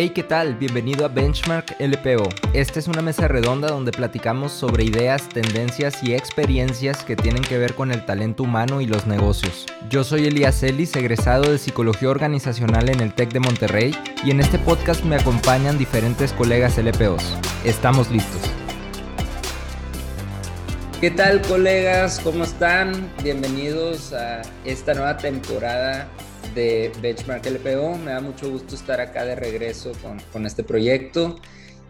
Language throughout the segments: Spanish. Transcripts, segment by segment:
Hey, ¿qué tal? Bienvenido a Benchmark LPO. Esta es una mesa redonda donde platicamos sobre ideas, tendencias y experiencias que tienen que ver con el talento humano y los negocios. Yo soy Elías Ellis, egresado de Psicología Organizacional en el TEC de Monterrey, y en este podcast me acompañan diferentes colegas LPOs. Estamos listos. ¿Qué tal colegas? ¿Cómo están? Bienvenidos a esta nueva temporada de Benchmark LPO. Me da mucho gusto estar acá de regreso con, este proyecto.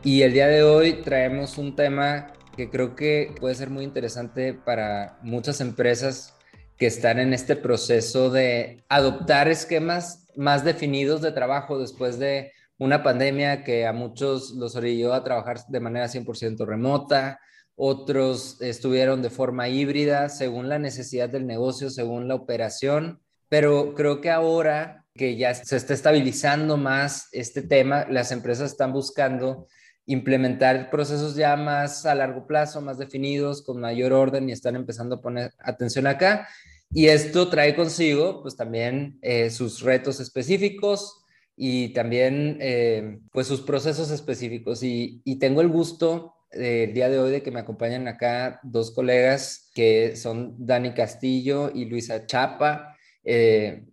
Y el día de hoy traemos un tema que creo que puede ser muy interesante para muchas empresas que están en este proceso de adoptar esquemas más definidos de trabajo después de una pandemia que a muchos los orilló a trabajar de manera 100% remota, otros estuvieron de forma híbrida según la necesidad del negocio, según la operación pero creo que ahora que ya se está estabilizando más este tema, las empresas están buscando implementar procesos ya más a largo plazo, más definidos, con mayor orden y están empezando a poner atención acá. Y esto trae consigo, pues también eh, sus retos específicos y también, eh, pues sus procesos específicos. Y, y tengo el gusto eh, el día de hoy de que me acompañan acá dos colegas que son Dani Castillo y Luisa Chapa. Eh,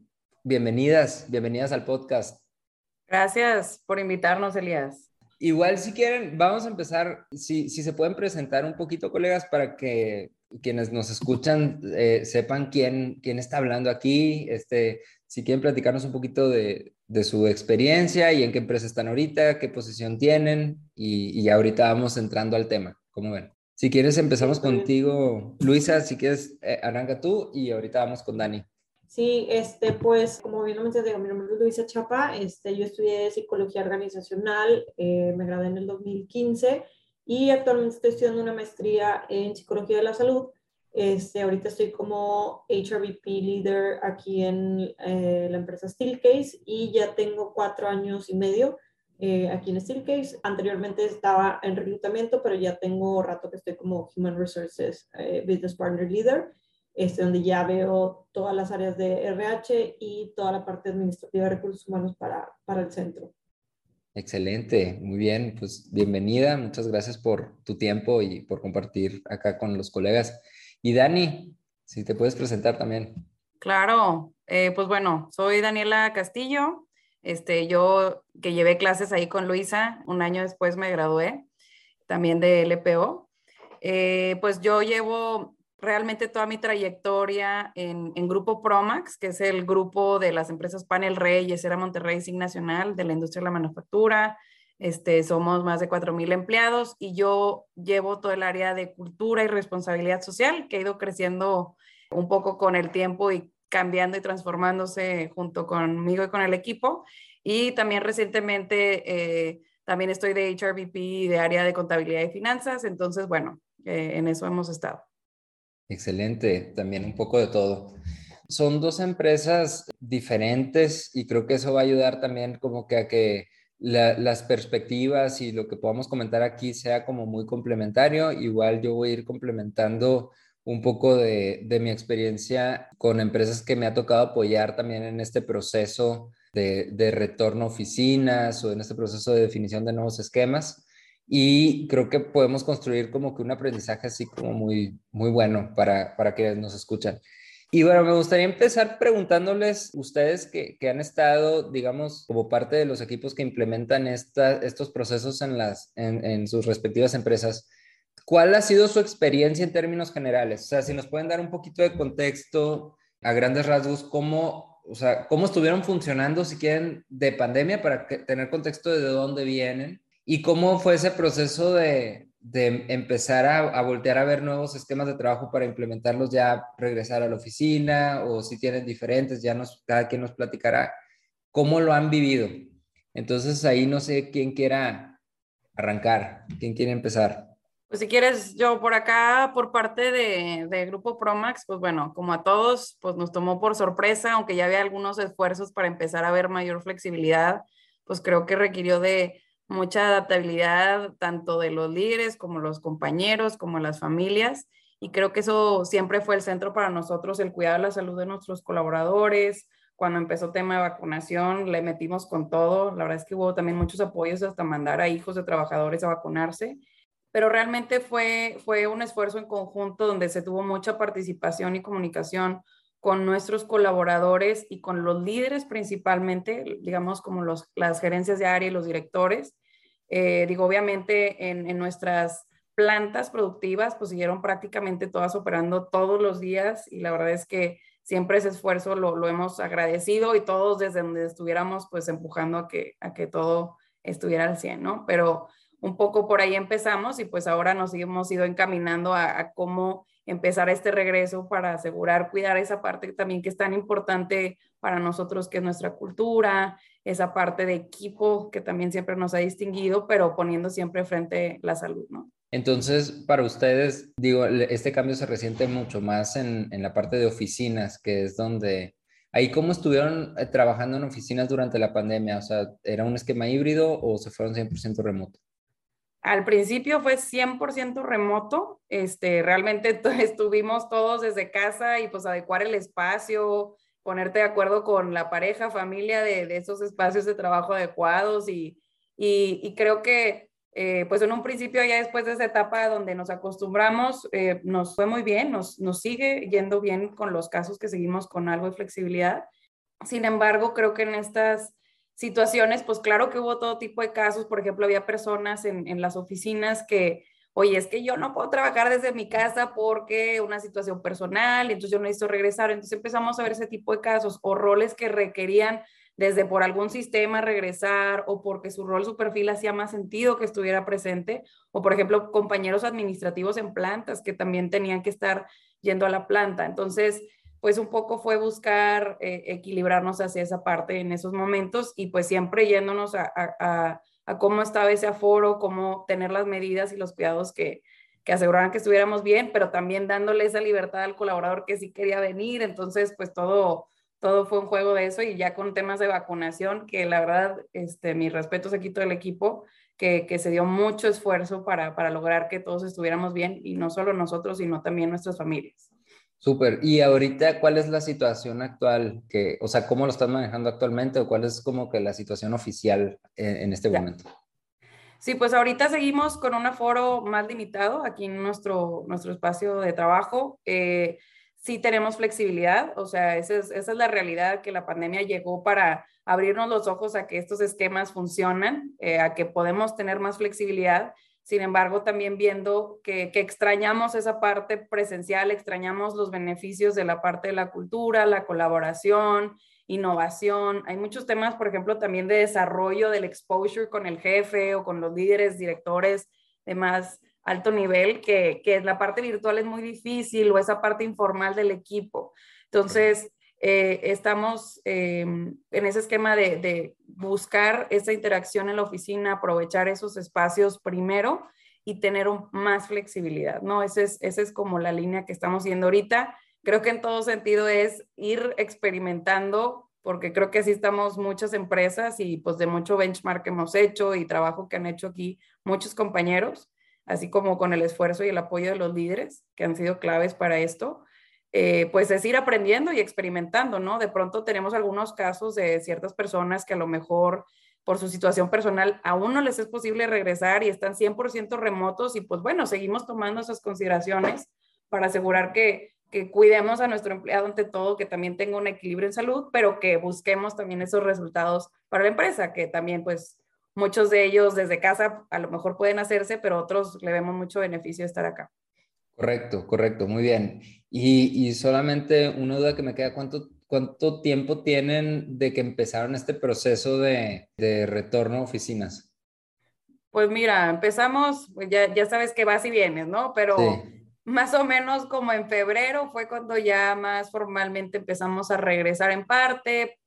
bienvenidas, bienvenidas al podcast. Gracias por invitarnos, Elías. Igual, si quieren, vamos a empezar, si, si se pueden presentar un poquito, colegas, para que quienes nos escuchan eh, sepan quién, quién está hablando aquí, este, si quieren platicarnos un poquito de, de, su experiencia y en qué empresa están ahorita, qué posición tienen, y, y ahorita vamos entrando al tema, ¿cómo ven? Si quieres, empezamos contigo, Luisa, si quieres, eh, arranca tú y ahorita vamos con Dani. Sí, este, pues, como bien lo mencioné, mi nombre es Luisa Chapa, este, yo estudié psicología organizacional, eh, me gradué en el 2015 y actualmente estoy estudiando una maestría en psicología de la salud. Este, ahorita estoy como HRVP leader aquí en eh, la empresa Steelcase y ya tengo cuatro años y medio eh, aquí en Steelcase. Anteriormente estaba en reclutamiento, pero ya tengo rato que estoy como Human Resources Business Partner Leader este, donde ya veo todas las áreas de RH y toda la parte administrativa de recursos humanos para, para el centro. Excelente, muy bien, pues bienvenida, muchas gracias por tu tiempo y por compartir acá con los colegas. Y Dani, si te puedes presentar también. Claro, eh, pues bueno, soy Daniela Castillo, este, yo que llevé clases ahí con Luisa, un año después me gradué también de LPO. Eh, pues yo llevo realmente toda mi trayectoria en, Grupo Promax, que es el grupo de las empresas Panel Rey, Yesera Monterrey, SIG Nacional, de la industria de la manufactura. Este, somos más de 4.000 empleados y yo llevo todo el área de cultura y responsabilidad social, que ha ido creciendo un poco con el tiempo y cambiando y transformándose junto conmigo y con el equipo. Y también recientemente, eh, también estoy de HRBP de área de contabilidad y finanzas, entonces, bueno, eh, en eso hemos estado. Excelente, también un poco de todo. Son dos empresas diferentes y creo que eso va a ayudar también como que a que las perspectivas y lo que podamos comentar aquí sea como muy complementario. Igual yo voy a ir complementando un poco de, de mi experiencia con empresas que me ha tocado apoyar también en este proceso de, de retorno a oficinas o en este proceso de definición de nuevos esquemas y creo que podemos construir como que un aprendizaje así como muy, muy bueno para, para quienes nos escuchan. Y bueno, me gustaría empezar preguntándoles, ustedes que, que han estado, digamos, como parte de los equipos que implementan esta, estos procesos en, las, en, en sus respectivas empresas, ¿cuál ha sido su experiencia en términos generales? O sea, si nos pueden dar un poquito de contexto a grandes rasgos, ¿cómo, o sea, cómo estuvieron funcionando, si quieren, de pandemia para tener contexto de dónde vienen ¿Y cómo fue ese proceso de, empezar a, voltear a ver nuevos esquemas de trabajo para implementarlos ya, regresar a la oficina o si tienen diferentes, ya nos, cada quien nos platicará cómo lo han vivido. Entonces ahí no sé quién quiera arrancar, quién quiere empezar. Pues si quieres, yo por acá, por parte de, de, Grupo Promax, pues bueno, como a todos, pues nos tomó por sorpresa, aunque ya había algunos esfuerzos para empezar a ver mayor flexibilidad, pues creo que requirió de, mucha adaptabilidad tanto de los líderes como los compañeros, como las familias. Y creo que eso siempre fue el centro para nosotros, el cuidar la salud de nuestros colaboradores, cuando empezó tema de vacunación, le metimos con todo. La verdad es que hubo también muchos apoyos hasta mandar a hijos de trabajadores a vacunarse. Pero realmente fue, fue un esfuerzo en conjunto donde se tuvo mucha participación y comunicación con nuestros colaboradores y con los líderes principalmente, digamos como los, las gerencias de área y los directores. Eh, digo, obviamente en, en nuestras plantas productivas pues siguieron prácticamente todas operando todos los días y la verdad es que siempre ese esfuerzo lo, lo, hemos agradecido y todos desde donde estuviéramos pues empujando a que, a que todo estuviera al 100, ¿no? Pero un poco por ahí empezamos y pues ahora nos hemos ido encaminando a, a cómo empezar este regreso para asegurar, cuidar esa parte también que es tan importante para nosotros, que es nuestra cultura, esa parte de equipo que también siempre nos ha distinguido, pero poniendo siempre frente la salud, ¿no? Entonces, para ustedes, digo, este cambio se resiente mucho más en, en la parte de oficinas, que es donde, ahí cómo estuvieron eh, trabajando en oficinas durante la pandemia, o sea, ¿era un esquema híbrido o se fueron 100% remoto? Al principio fue 100% remoto, este, realmente estuvimos todos desde casa y pues adecuar el espacio, ponerte de acuerdo con la pareja, familia de, esos espacios de trabajo adecuados y, y, y creo que eh, pues en un principio ya después de esa etapa donde nos acostumbramos, eh, nos fue muy bien, nos, nos sigue yendo bien con los casos que seguimos con algo de flexibilidad. Sin embargo, creo que en estas situaciones, pues claro que hubo todo tipo de casos, por ejemplo, había personas en, en las oficinas que, oye, es que yo no puedo trabajar desde mi casa porque una situación personal, entonces yo necesito regresar, entonces empezamos a ver ese tipo de casos o roles que requerían desde por algún sistema regresar o porque su rol, su perfil hacía más sentido que estuviera presente, o por ejemplo, compañeros administrativos en plantas que también tenían que estar yendo a la planta. Entonces, pues un poco fue buscar eh, equilibrarnos hacia esa parte en esos momentos y pues siempre yéndonos a, a, a, cómo estaba ese aforo, cómo tener las medidas y los cuidados que, que aseguraran que estuviéramos bien, pero también dándole esa libertad al colaborador que sí quería venir. Entonces, pues todo todo fue un juego de eso y ya con temas de vacunación, que la verdad, este, mis respetos aquí todo el equipo, que, que se dio mucho esfuerzo para, para lograr que todos estuviéramos bien y no solo nosotros, sino también nuestras familias. Súper. Y ahorita, ¿cuál es la situación actual? Que, o sea, ¿cómo lo estás manejando actualmente o cuál es como que la situación oficial en, en este momento? Sí, pues ahorita seguimos con un aforo más limitado aquí en nuestro, nuestro espacio de trabajo. Eh, sí tenemos flexibilidad, o sea, esa es, esa es, la realidad que la pandemia llegó para abrirnos los ojos a que estos esquemas funcionan, eh, a que podemos tener más flexibilidad. Sin embargo, también viendo que, que, extrañamos esa parte presencial, extrañamos los beneficios de la parte de la cultura, la colaboración, innovación. Hay muchos temas, por ejemplo, también de desarrollo del exposure con el jefe o con los líderes, directores de más alto nivel, que, que la parte virtual es muy difícil o esa parte informal del equipo. Entonces, eh, estamos eh, en ese esquema de, buscar esa interacción en la oficina, aprovechar esos espacios primero y tener más flexibilidad, ¿no? Esa es, ese es como la línea que estamos yendo ahorita. Creo que en todo sentido es ir experimentando, porque creo que así estamos muchas empresas y pues de mucho benchmark que hemos hecho y trabajo que han hecho aquí muchos compañeros así como con el esfuerzo y el apoyo de los líderes que han sido claves para esto, eh, pues es ir aprendiendo y experimentando, ¿no? De pronto tenemos algunos casos de ciertas personas que a lo mejor por su situación personal aún no les es posible regresar y están 100% remotos y pues bueno, seguimos tomando esas consideraciones para asegurar que, cuidemos a nuestro empleado ante todo, que también tenga un equilibrio en salud, pero que busquemos también esos resultados para la empresa, que también pues muchos de ellos desde casa a lo mejor pueden hacerse, pero otros le vemos mucho beneficio estar acá. Correcto, correcto, muy bien. Y, y solamente una duda que me queda, ¿cuánto, ¿cuánto tiempo tienen de que empezaron este proceso de, de retorno a oficinas? Pues mira, empezamos, pues ya, ya sabes que vas y vienes, ¿no? Pero sí. más o menos como en febrero fue cuando ya más formalmente empezamos a regresar en parte,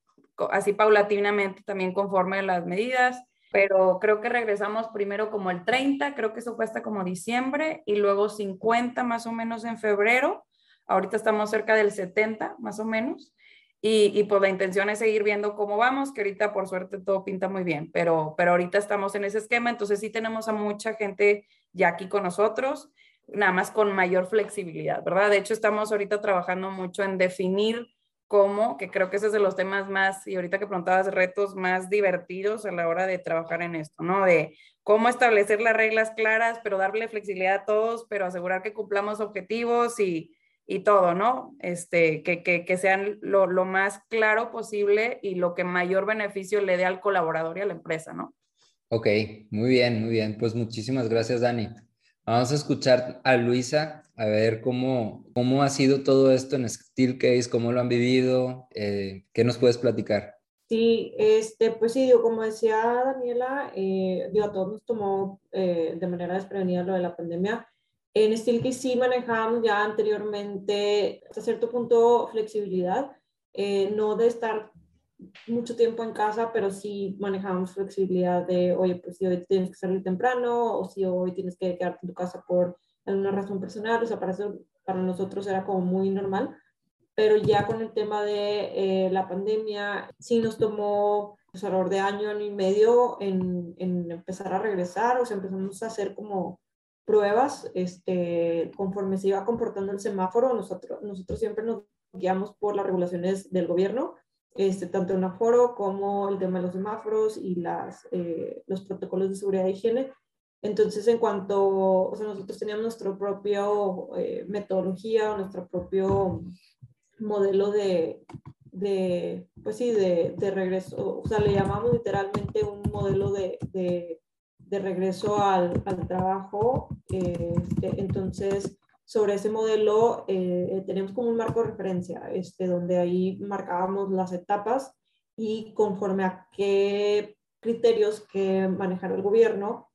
así paulatinamente también conforme a las medidas pero creo que regresamos primero como el 30, creo que eso fue como diciembre, y luego 50 más o menos en febrero. Ahorita estamos cerca del 70 más o menos. Y, y pues la intención es seguir viendo cómo vamos, que ahorita por suerte todo pinta muy bien, pero, pero ahorita estamos en ese esquema, entonces sí tenemos a mucha gente ya aquí con nosotros, nada más con mayor flexibilidad, ¿verdad? De hecho, estamos ahorita trabajando mucho en definir cómo, que creo que ese es de los temas más, y ahorita que preguntabas, retos más divertidos a la hora de trabajar en esto, ¿no? De cómo establecer las reglas claras, pero darle flexibilidad a todos, pero asegurar que cumplamos objetivos y, y todo, ¿no? Este, que, que, que sean lo, lo, más claro posible y lo que mayor beneficio le dé al colaborador y a la empresa, ¿no? Ok, muy bien, muy bien. Pues muchísimas gracias, Dani. Vamos a escuchar a Luisa a ver cómo, cómo ha sido todo esto en Steelcase, cómo lo han vivido, eh, qué nos puedes platicar. Sí, este, pues sí, digo, como decía Daniela, eh, digo, a todos nos tomó eh, de manera desprevenida lo de la pandemia. En Steelcase sí manejábamos ya anteriormente hasta cierto punto flexibilidad, eh, no de estar mucho tiempo en casa, pero sí manejábamos flexibilidad de, oye, pues si hoy tienes que salir temprano o si hoy tienes que quedarte en tu casa por alguna razón personal, o sea, para, para nosotros era como muy normal, pero ya con el tema de eh, la pandemia, sí nos tomó pues, alrededor de año, año y medio en, en, empezar a regresar, o sea, empezamos a hacer como pruebas, este, conforme se iba comportando el semáforo, nosotros, nosotros siempre nos guiamos por las regulaciones del gobierno, este, tanto en aforo como el tema de los semáforos y las, eh, los protocolos de seguridad e higiene. Entonces, en cuanto, o sea, nosotros teníamos nuestra propia eh, metodología, nuestro propio modelo de, de pues sí, de, de, regreso, o sea, le llamamos literalmente un modelo de, de, de regreso al, al trabajo. Este, entonces, sobre ese modelo eh, tenemos como un marco de referencia, este, donde ahí marcábamos las etapas y conforme a qué criterios que manejara el gobierno,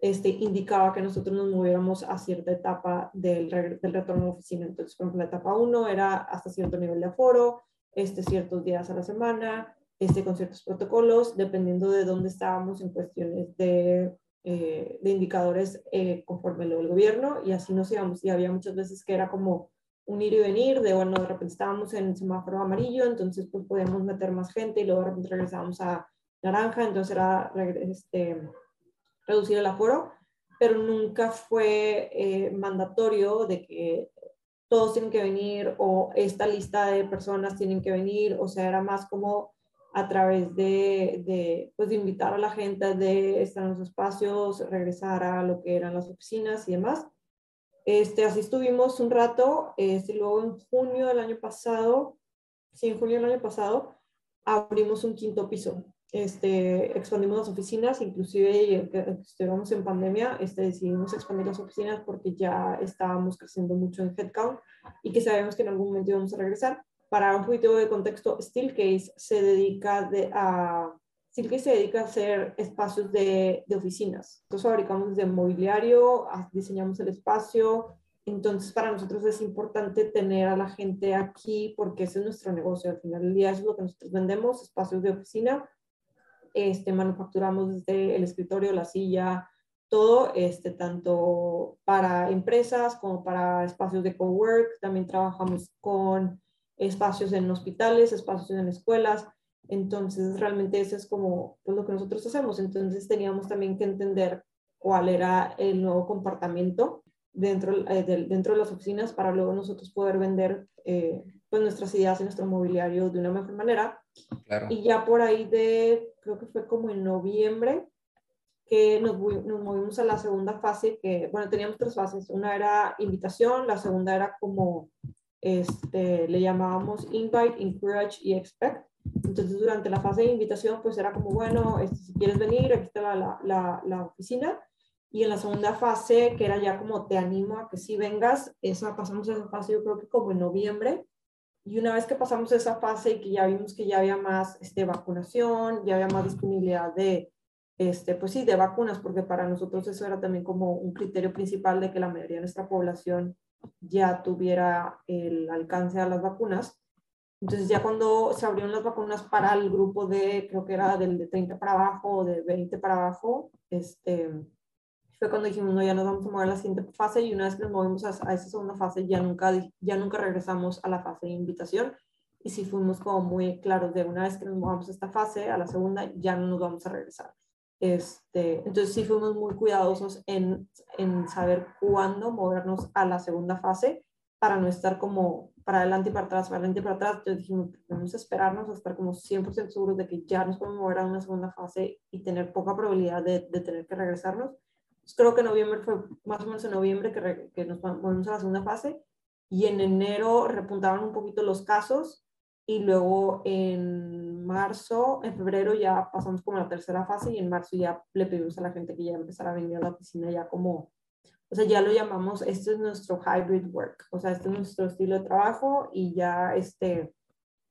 este, indicaba que nosotros nos moviéramos a cierta etapa del, del retorno a la oficina. Entonces, por ejemplo, la etapa 1 era hasta cierto nivel de aforo, este, ciertos días a la semana, este, con ciertos protocolos, dependiendo de dónde estábamos en cuestiones de eh, de indicadores eh, conforme lo del gobierno y así nos íbamos. Y había muchas veces que era como un ir y venir, de bueno, de repente estábamos en semáforo amarillo, entonces pues podíamos meter más gente y luego de repente regresábamos a naranja, entonces era este, reducir el aforo, pero nunca fue eh, mandatorio de que todos tienen que venir o esta lista de personas tienen que venir, o sea, era más como a través de, de, pues, de invitar a la gente de estar en los espacios, regresar a lo que eran las oficinas y demás. Este, así estuvimos un rato, este, luego en junio del año pasado, sí, en junio del año pasado, abrimos un quinto piso. Este, expandimos las oficinas, inclusive estuvimos en pandemia, este, decidimos expandir las oficinas porque ya estábamos creciendo mucho en headcount y que sabemos que en algún momento íbamos a regresar para un poquito de contexto, Steelcase se dedica de, a Steelcase se dedica a hacer espacios de, de oficinas. Entonces fabricamos desde mobiliario, diseñamos el espacio. Entonces para nosotros es importante tener a la gente aquí porque ese es nuestro negocio. Al final del día es lo que nosotros vendemos, espacios de oficina. Este, manufacturamos desde el escritorio, la silla, todo, este, tanto para empresas como para espacios de cowork. También trabajamos con espacios en hospitales, espacios en escuelas. Entonces, realmente eso es como pues, lo que nosotros hacemos. Entonces, teníamos también que entender cuál era el nuevo comportamiento dentro, eh, de, dentro de las oficinas para luego nosotros poder vender eh, pues nuestras ideas y nuestro mobiliario de una mejor manera. Y ya por ahí de, creo que fue como en noviembre, que nos, nos, movimos a la segunda fase, que, bueno, teníamos tres fases. Una era invitación, la segunda era como este, le llamábamos invite, encourage y expect. Entonces, durante la fase de invitación, pues era como, bueno, este, si quieres venir, aquí está la, la, la, oficina. Y en la segunda fase, que era ya como te animo a que sí vengas, esa pasamos esa fase yo creo que como en noviembre. Y una vez que pasamos esa fase y que ya vimos que ya había más este, vacunación, ya había más disponibilidad de, este, pues sí, de vacunas, porque para nosotros eso era también como un criterio principal de que la mayoría de nuestra población ya tuviera el alcance a las vacunas. Entonces ya cuando se abrieron las vacunas para el grupo de, creo que era del de 30 para abajo o de 20 para abajo, este, fue cuando dijimos, no, ya nos vamos a mover a la siguiente fase y una vez que nos movimos a, esa segunda fase ya nunca, ya nunca regresamos a la fase de invitación y sí fuimos como muy claros de una vez que nos movamos a esta fase, a la segunda, ya no nos vamos a regresar. Este, entonces sí fuimos muy cuidadosos en, en saber cuándo movernos a la segunda fase para no estar como, para adelante y para atrás, para adelante y para atrás. Entonces dijimos, vamos a esperarnos a estar como 100% seguros de que ya nos podemos mover a una segunda fase y tener poca probabilidad de, de tener que regresarnos. Creo que noviembre fue más o menos en noviembre que, que nos movimos a la segunda fase. Y en enero repuntaban un poquito los casos y luego en marzo, en febrero ya pasamos como a la tercera fase y en marzo ya le pedimos a la gente que ya empezara a venir a la oficina ya como, o sea, ya lo llamamos, este es nuestro hybrid work, o sea, este es nuestro estilo de trabajo y ya este,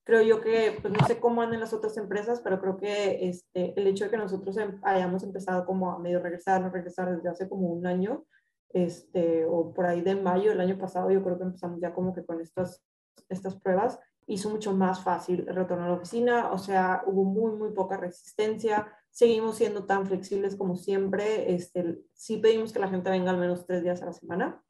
creo yo que, pues no sé cómo andan las otras empresas, pero creo que este, el hecho de que nosotros em, hayamos empezado como a medio regresar, no regresar desde hace como un año, este, o por ahí de mayo del año pasado, yo creo que empezamos ya como que con estas, estas pruebas, hizo mucho más fácil el retorno a la oficina, o sea, hubo muy, muy poca resistencia, seguimos siendo tan flexibles como siempre, este, sí pedimos que la gente venga al menos tres días a la semana,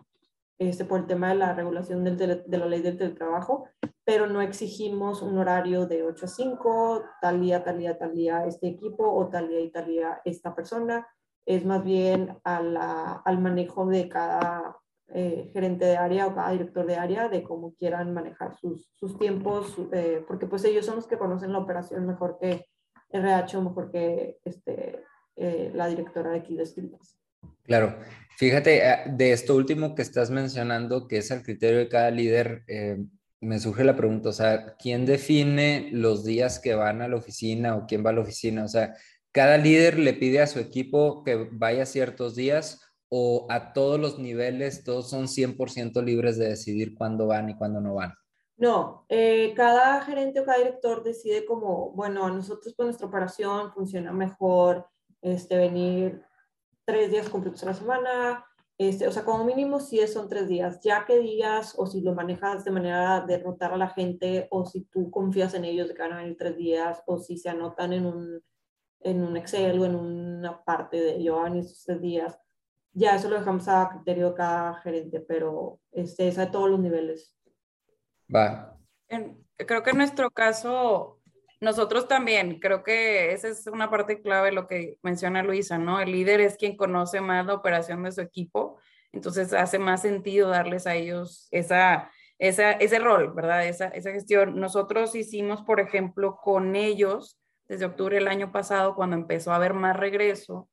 este, por el tema de la regulación del de la ley del teletrabajo, pero no exigimos un horario de 8 a 5, tal día, tal día, tal día este equipo o tal día y tal día esta persona, es más bien al manejo de cada eh, gerente de área o cada director de área de cómo quieran manejar sus, sus tiempos, eh, porque pues ellos son los que conocen la operación mejor que RH o mejor que este, eh, la directora de aquí de Escritas. Claro, fíjate, de esto último que estás mencionando, que es el criterio de cada líder, me surge la pregunta, o sea, ¿quién define los días que van a la oficina o quién va a la oficina? O sea, ¿cada líder le pide a su equipo que vaya ciertos días o a todos los niveles todos son 100% libres de decidir cuándo van y cuándo no van? No, eh, cada gerente o cada director decide como, bueno, nosotros pues nuestra operación funciona mejor este, venir tres días completos a la semana, este, o sea, como mínimo si son tres días, ya que días o si lo manejas de manera de rotar a la gente o si tú confías en ellos de que van a venir tres días o si se anotan en un, en un Excel o en una parte de yo van esos tres días ya eso lo dejamos a criterio de cada gerente, pero este, es a todos los niveles. Va. creo que en nuestro caso, nosotros también, creo que esa es una parte clave lo que menciona Luisa, ¿no? El líder es quien conoce más la operación de su equipo, entonces hace más sentido darles a ellos esa, esa, ese rol, ¿verdad? Esa, esa gestión. Nosotros hicimos, por ejemplo, con ellos, desde octubre del año pasado, cuando empezó a haber más regreso,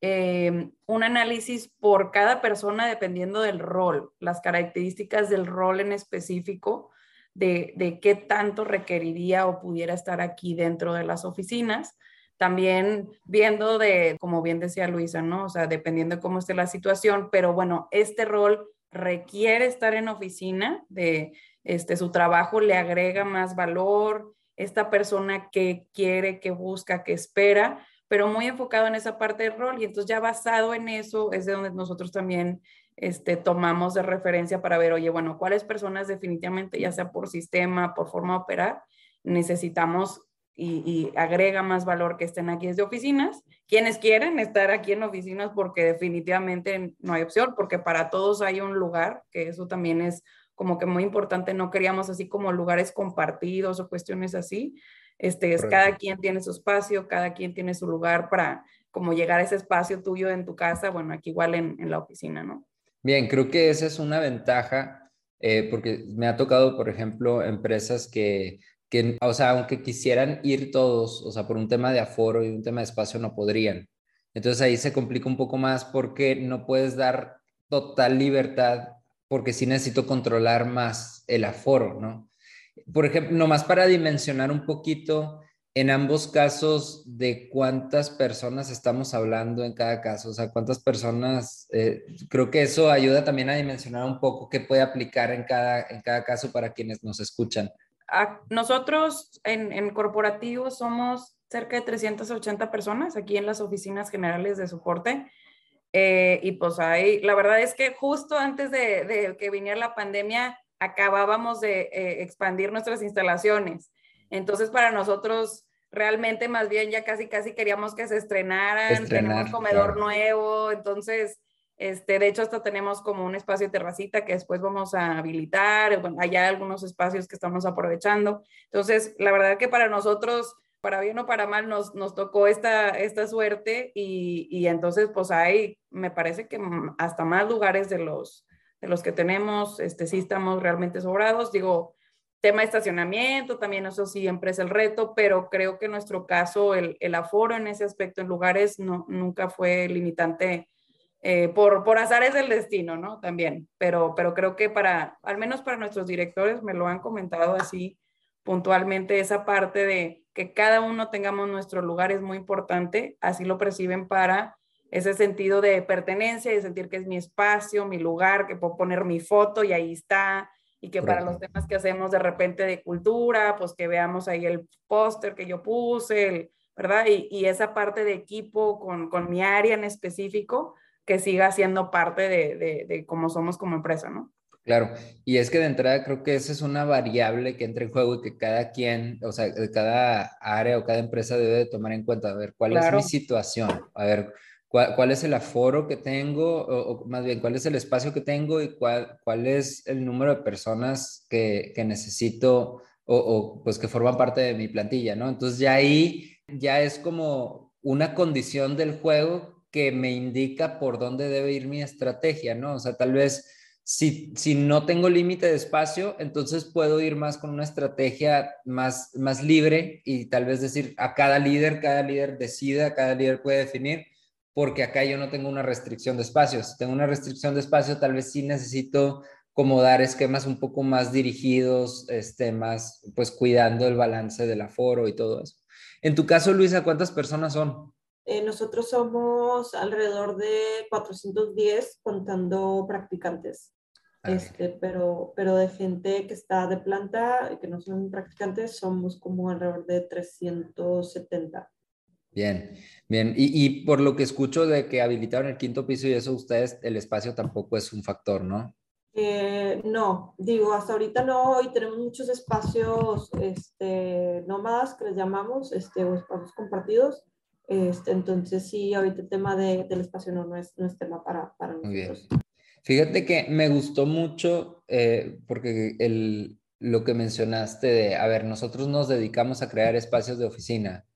eh, un análisis por cada persona dependiendo del rol, las características del rol en específico, de, de, qué tanto requeriría o pudiera estar aquí dentro de las oficinas. También viendo de, como bien decía Luisa, ¿no? O sea, dependiendo de cómo esté la situación, pero bueno, este rol requiere estar en oficina, de este, su trabajo le agrega más valor, esta persona que quiere, que busca, que espera, pero muy enfocado en esa parte del rol y entonces ya basado en eso es de donde nosotros también este, tomamos de referencia para ver, oye, bueno, cuáles personas definitivamente, ya sea por sistema, por forma de operar, necesitamos y, y, agrega más valor que estén aquí desde oficinas. Quienes quieren estar aquí en oficinas porque definitivamente no hay opción, porque para todos hay un lugar, que eso también es como que muy importante, no queríamos así como lugares compartidos o cuestiones así, este, es, cada quien tiene su espacio, cada quien tiene su lugar para como llegar a ese espacio tuyo en tu casa, bueno, aquí igual en, en la oficina, ¿no? Bien, creo que esa es una ventaja, eh, porque me ha tocado, por ejemplo, empresas que, que, o sea, aunque quisieran ir todos, o sea, por un tema de aforo y un tema de espacio, no podrían. Entonces ahí se complica un poco más porque no puedes dar total libertad, porque sí necesito controlar más el aforo, ¿no? por ejemplo, nomás para dimensionar un poquito en ambos casos de cuántas personas estamos hablando en cada caso, o sea, cuántas personas, eh, creo que eso ayuda también a dimensionar un poco qué puede aplicar en cada, en cada caso para quienes nos escuchan. Nosotros en, en corporativo somos cerca de 380 personas aquí en las oficinas generales de soporte. Eh, y pues ahí, la verdad es que justo antes de, de que viniera la pandemia, acabábamos de eh, expandir nuestras instalaciones. Entonces, para nosotros, realmente más bien ya casi, casi queríamos que se estrenaran, tenemos comedor nuevo, entonces, este, de hecho, hasta tenemos como un espacio de terracita que después vamos a habilitar, bueno, allá algunos espacios que estamos aprovechando. Entonces, la verdad que para nosotros, para bien o para mal, nos, nos tocó esta, esta suerte y, y entonces, pues hay, me parece que hasta más lugares de los de los que tenemos, este, sí estamos realmente sobrados. Digo, tema de estacionamiento, también eso siempre es el reto, pero creo que en nuestro caso el, el aforo en ese aspecto en lugares no, nunca fue limitante eh, por, por azares del destino, ¿no? También, pero, pero creo que para, al menos para nuestros directores, me lo han comentado así puntualmente, esa parte de que cada uno tengamos nuestro lugar es muy importante, así lo perciben para ese sentido de pertenencia y sentir que es mi espacio, mi lugar, que puedo poner mi foto y ahí está, y que para los temas que hacemos de repente de cultura, pues que veamos ahí el póster que yo puse, ¿verdad? Y, y, esa parte de equipo con, con, mi área en específico, que siga siendo parte de, de, de cómo somos como empresa, ¿no? Claro, y es que de entrada creo que esa es una variable que entra en juego y que cada quien, o sea, cada área o cada empresa debe de tomar en cuenta, a ver, ¿cuál claro. es mi situación? A ver, ¿cuál, es el aforo que tengo? O, más bien, ¿cuál es el espacio que tengo y cuál, cuál es el número de personas que, que necesito o, o, pues que forman parte de mi plantilla, ¿no? Entonces ya ahí ya es como una condición del juego que me indica por dónde debe ir mi estrategia, ¿no? O sea, tal vez si, si no tengo límite de espacio, entonces puedo ir más con una estrategia más, más libre y tal vez decir a cada líder, cada líder decida, cada líder puede definir, porque acá yo no tengo una restricción de espacios. Si tengo una restricción de espacio, tal vez sí necesito como dar esquemas un poco más dirigidos, este, más, pues cuidando el balance del aforo y todo eso. En tu caso, Luisa, ¿cuántas personas son? Eh, nosotros somos alrededor de 410 contando practicantes. Ah, este, pero, pero de gente que está de planta y que no son practicantes, somos como alrededor de 370. Bien, bien. Y, y, por lo que escucho de que habilitaron el quinto piso y eso, ustedes, el espacio tampoco es un factor, ¿no? Eh, no, digo, hasta ahorita no, y tenemos muchos espacios este, nómadas que les llamamos, este, o espacios compartidos. Este, entonces, sí, ahorita el tema de, del espacio no, no, es, no es tema para, para nosotros. Bien. Fíjate que me gustó mucho eh, porque el, lo que mencionaste de, a ver, nosotros nos dedicamos a crear espacios de oficina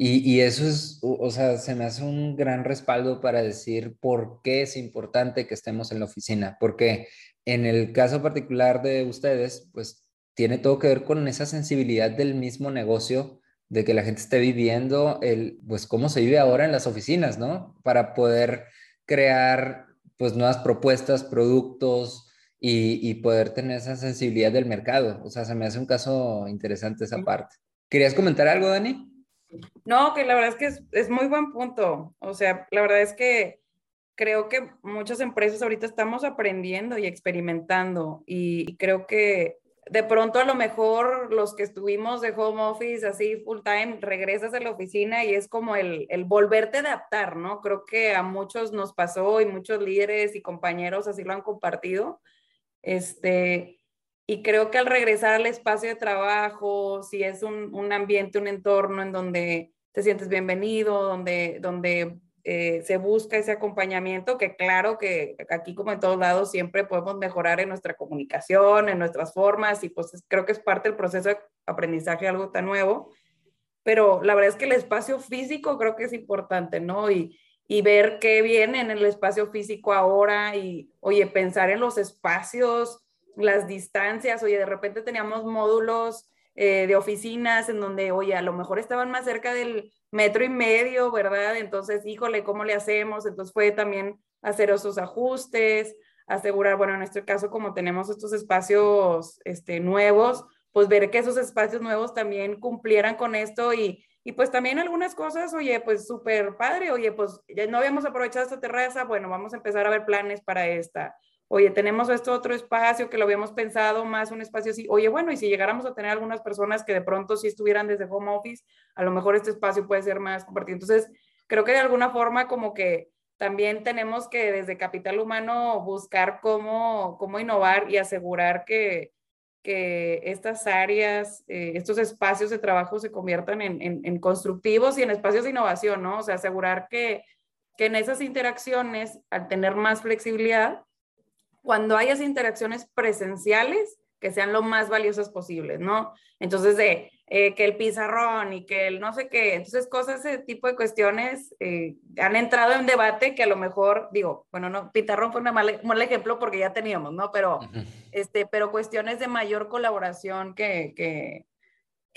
y, y, eso es, o sea, se me hace un gran respaldo para decir por qué es importante que estemos en la oficina, porque en el caso particular de ustedes, pues tiene todo que ver con esa sensibilidad del mismo negocio, de que la gente esté viviendo el, pues cómo se vive ahora en las oficinas, ¿no? Para poder crear pues nuevas propuestas, productos y, poder tener esa sensibilidad del mercado. O sea, se me hace un caso interesante esa parte. ¿Querías comentar algo, Dani? No, que la verdad es que es, muy buen punto. O sea, la verdad es que creo que muchas empresas ahorita estamos aprendiendo y experimentando y creo que de pronto a lo mejor los que estuvimos de home office así full time, regresas a la oficina y es como el, el, volverte a adaptar, ¿no? Creo que a muchos nos pasó y muchos líderes y compañeros así lo han compartido. Este, y creo que al regresar al espacio de trabajo, si es un, un ambiente, un entorno en donde te sientes bienvenido, donde, donde eh, se busca ese acompañamiento, que claro que aquí como en todos lados siempre podemos mejorar en nuestra comunicación, en nuestras formas, y pues creo que es parte del proceso de aprendizaje algo tan nuevo, pero la verdad es que el espacio físico creo que es importante, ¿no? Y, y ver qué viene en el espacio físico ahora y, oye, pensar en los espacios, las distancias, oye, de repente teníamos módulos eh, de oficinas en donde, oye, a lo mejor estaban más cerca del metro y medio, ¿verdad? Entonces, híjole, ¿cómo le hacemos? Entonces fue también hacer esos ajustes, asegurar, bueno, en este caso, como tenemos estos espacios este, nuevos, pues ver que esos espacios nuevos también cumplieran con esto y, y pues también algunas cosas, oye, pues súper padre, oye, pues ya no habíamos aprovechado esta terraza, bueno, vamos a empezar a ver planes para esta. Oye, tenemos esto otro espacio que lo habíamos pensado más, un espacio así. Oye, bueno, y si llegáramos a tener algunas personas que de pronto sí estuvieran desde home office, a lo mejor este espacio puede ser más compartido. Entonces, creo que de alguna forma como que también tenemos que desde capital humano buscar cómo, cómo innovar y asegurar que, que estas áreas, eh, estos espacios de trabajo se conviertan en, en, en, constructivos y en espacios de innovación, ¿no? O sea, asegurar que, que en esas interacciones, al tener más flexibilidad, cuando hayas interacciones presenciales, que sean lo más valiosas posibles, ¿no? Entonces, de eh, que el pizarrón y que el no sé qué. Entonces, cosas, ese tipo de cuestiones eh, han entrado en debate que a lo mejor, digo, bueno, no, pizarrón fue un mal, ejemplo porque ya teníamos, ¿no? Pero, este, pero cuestiones de mayor colaboración que, que,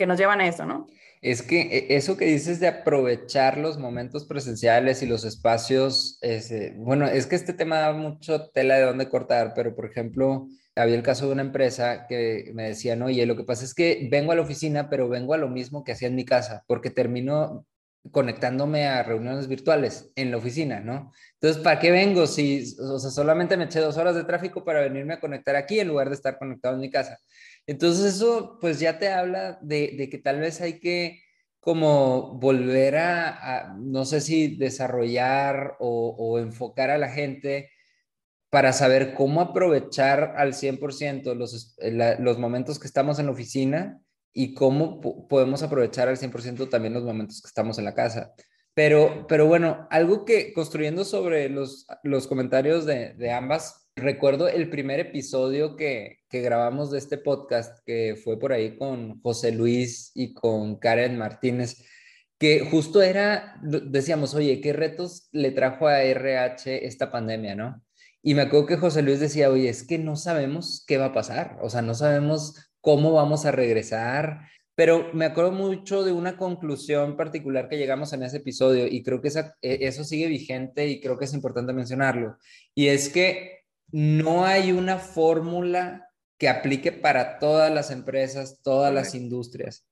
que nos llevan a eso, ¿no? Es que e, eso que dices de aprovechar los momentos presenciales y los espacios, eh, bueno, es que este tema da mucho tela de dónde cortar, pero por ejemplo, había el caso de una empresa que me decía, no, oye, lo que pasa es que vengo a la oficina, pero vengo a lo mismo que hacía en mi casa, porque termino conectándome a reuniones virtuales en la oficina, ¿no? Entonces, ¿para qué vengo si, o sea, solamente me eché dos horas de tráfico para venirme a conectar aquí en lugar de estar conectado en mi casa? Entonces, eso pues ya te habla de, que tal vez hay que como volver a, no sé si desarrollar o, enfocar a la gente para saber cómo aprovechar al 100% los, eh, los momentos que estamos en la oficina y cómo podemos aprovechar al 100% también los momentos que estamos en la casa. Pero, pero bueno, algo que construyendo sobre los, los comentarios de, de ambas, recuerdo el primer episodio que, que, grabamos de este podcast, que fue por ahí con José Luis y con Karen Martínez, que justo era, decíamos, oye, ¿qué retos le trajo a RH esta pandemia, no? Y me acuerdo que José Luis decía, oye, es que no sabemos qué va a pasar, o sea, no sabemos cómo vamos a regresar, pero me acuerdo mucho de una conclusión particular que llegamos en ese episodio y creo que esa, e, eso sigue vigente y creo que es importante mencionarlo, y es que no hay una fórmula que aplique para todas las empresas, todas las industrias,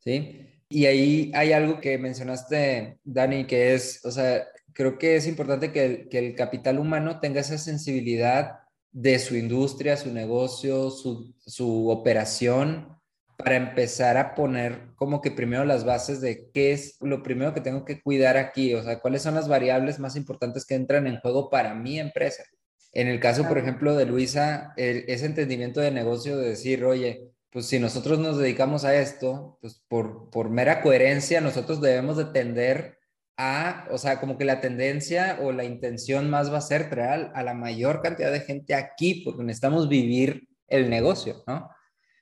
¿sí? Y ahí hay algo que mencionaste, Dani, que es, o sea, creo que es importante que el, capital humano tenga esa sensibilidad de su industria, su negocio, su, operación, para empezar a poner como que primero las bases de qué es lo primero que tengo que cuidar aquí, o sea, cuáles son las variables más importantes que entran en juego para mi empresa. En el caso, por ejemplo, de Luisa, ese entendimiento de negocio de decir, oye, pues si nosotros nos dedicamos a esto, pues por, por mera coherencia, nosotros debemos de tender a, o sea, como que la tendencia o la intención más va a ser traer a la mayor cantidad de gente aquí porque necesitamos vivir el negocio, ¿no?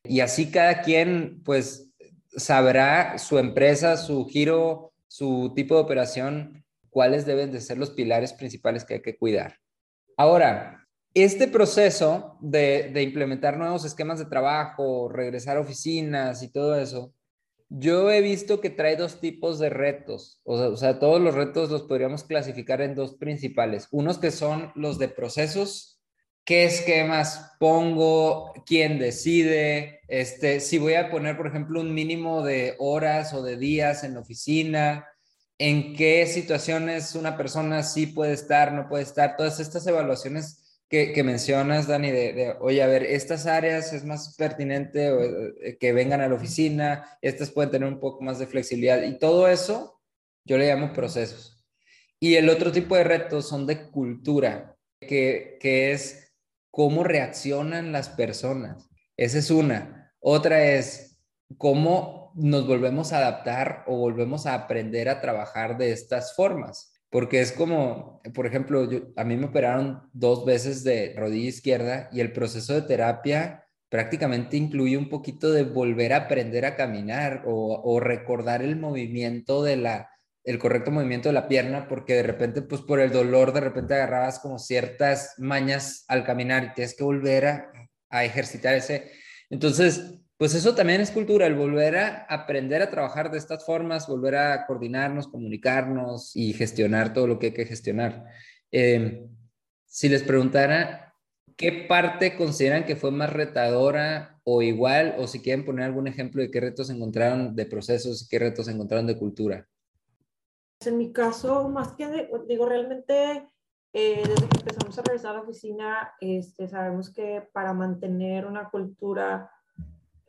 Y así cada quien, pues, sabrá su empresa, su giro, su tipo de operación, cuáles deben de ser los pilares principales que hay que cuidar. Ahora, este proceso de, implementar nuevos esquemas de trabajo, regresar a oficinas y todo eso, yo he visto que trae dos tipos de retos, o sea, todos los retos los podríamos clasificar en dos principales. Unos que son los de procesos, qué esquemas pongo, quién decide, este, si voy a poner, por ejemplo, un mínimo de horas o de días en la oficina, en qué situaciones una persona sí puede estar, no puede estar, todas estas evaluaciones que, mencionas, Dani, de, oye, a ver, estas áreas es más pertinente eh, que vengan a la oficina, estas pueden tener un poco más de flexibilidad y todo eso yo le llamo procesos. Y el otro tipo de retos son de cultura, que, que es cómo reaccionan las personas. Esa es una. Otra es cómo nos volvemos a adaptar o volvemos a aprender a trabajar de estas formas porque es como, por ejemplo, a mí me operaron dos veces de rodilla izquierda y el proceso de terapia prácticamente incluye un poquito de volver a aprender a caminar o, recordar el movimiento de la, el correcto movimiento de la pierna, porque de repente, pues por el dolor, de repente agarrabas como ciertas mañas al caminar y tienes que volver a, a ejercitar ese. Entonces, pues eso también es cultura, el volver a aprender a trabajar de estas formas, volver a coordinarnos, comunicarnos y gestionar todo lo que hay que gestionar. Em, si les preguntara, ¿qué parte consideran que fue más retadora o igual? O si quieren poner algún ejemplo de qué retos encontraron de procesos y qué retos encontraron de cultura. En mi caso, más que, digo, realmente eh, desde que empezamos a regresar a la oficina, este, sabemos que para mantener una cultura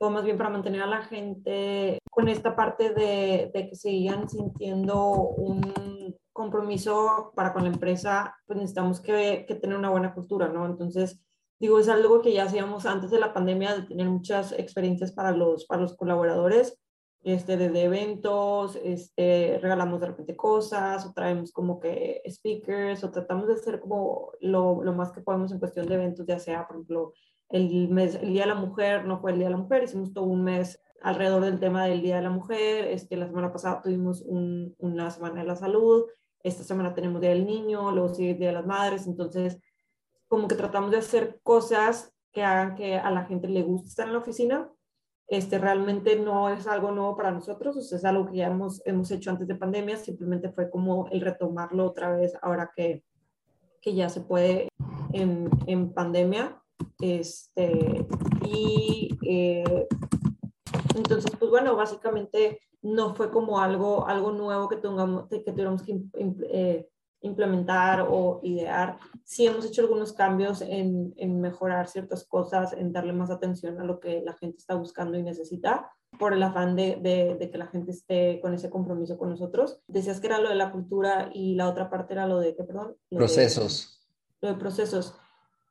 o más bien para mantener a la gente con esta parte de, de que sigan sintiendo un compromiso para con la empresa, pues necesitamos que, que, tener una buena cultura, ¿no? Entonces, digo, es algo que ya hacíamos antes de la pandemia, de tener muchas experiencias para los, para los colaboradores, este, desde eventos, este, regalamos de repente cosas, o traemos como que speakers, o tratamos de hacer como lo, lo más que podemos en cuestión de eventos, ya sea, por ejemplo, el, mes, el Día de la Mujer no fue el Día de la Mujer, hicimos todo un mes alrededor del tema del Día de la Mujer. Este, la semana pasada tuvimos una semana de la salud, esta semana tenemos Día del Niño, luego sigue Día de las Madres, entonces como que tratamos de hacer cosas que hagan que a la gente le guste estar en la oficina. Este, realmente no es algo nuevo para nosotros, o es algo que ya hemos, hemos hecho antes de pandemia, simplemente fue como el retomarlo otra vez ahora que, que ya se puede en, en pandemia. Este, y eh, entonces, pues bueno, básicamente no fue como algo, algo nuevo que, tengamos, que tuviéramos que eh, implementar o idear. Sí hemos hecho algunos cambios en, en, mejorar ciertas cosas, en darle más atención a lo que la gente está buscando y necesita, por el afán de, de, de, que la gente esté con ese compromiso con nosotros. Decías que era lo de la cultura y la otra parte era lo de, ¿qué, perdón? procesos. lo de procesos.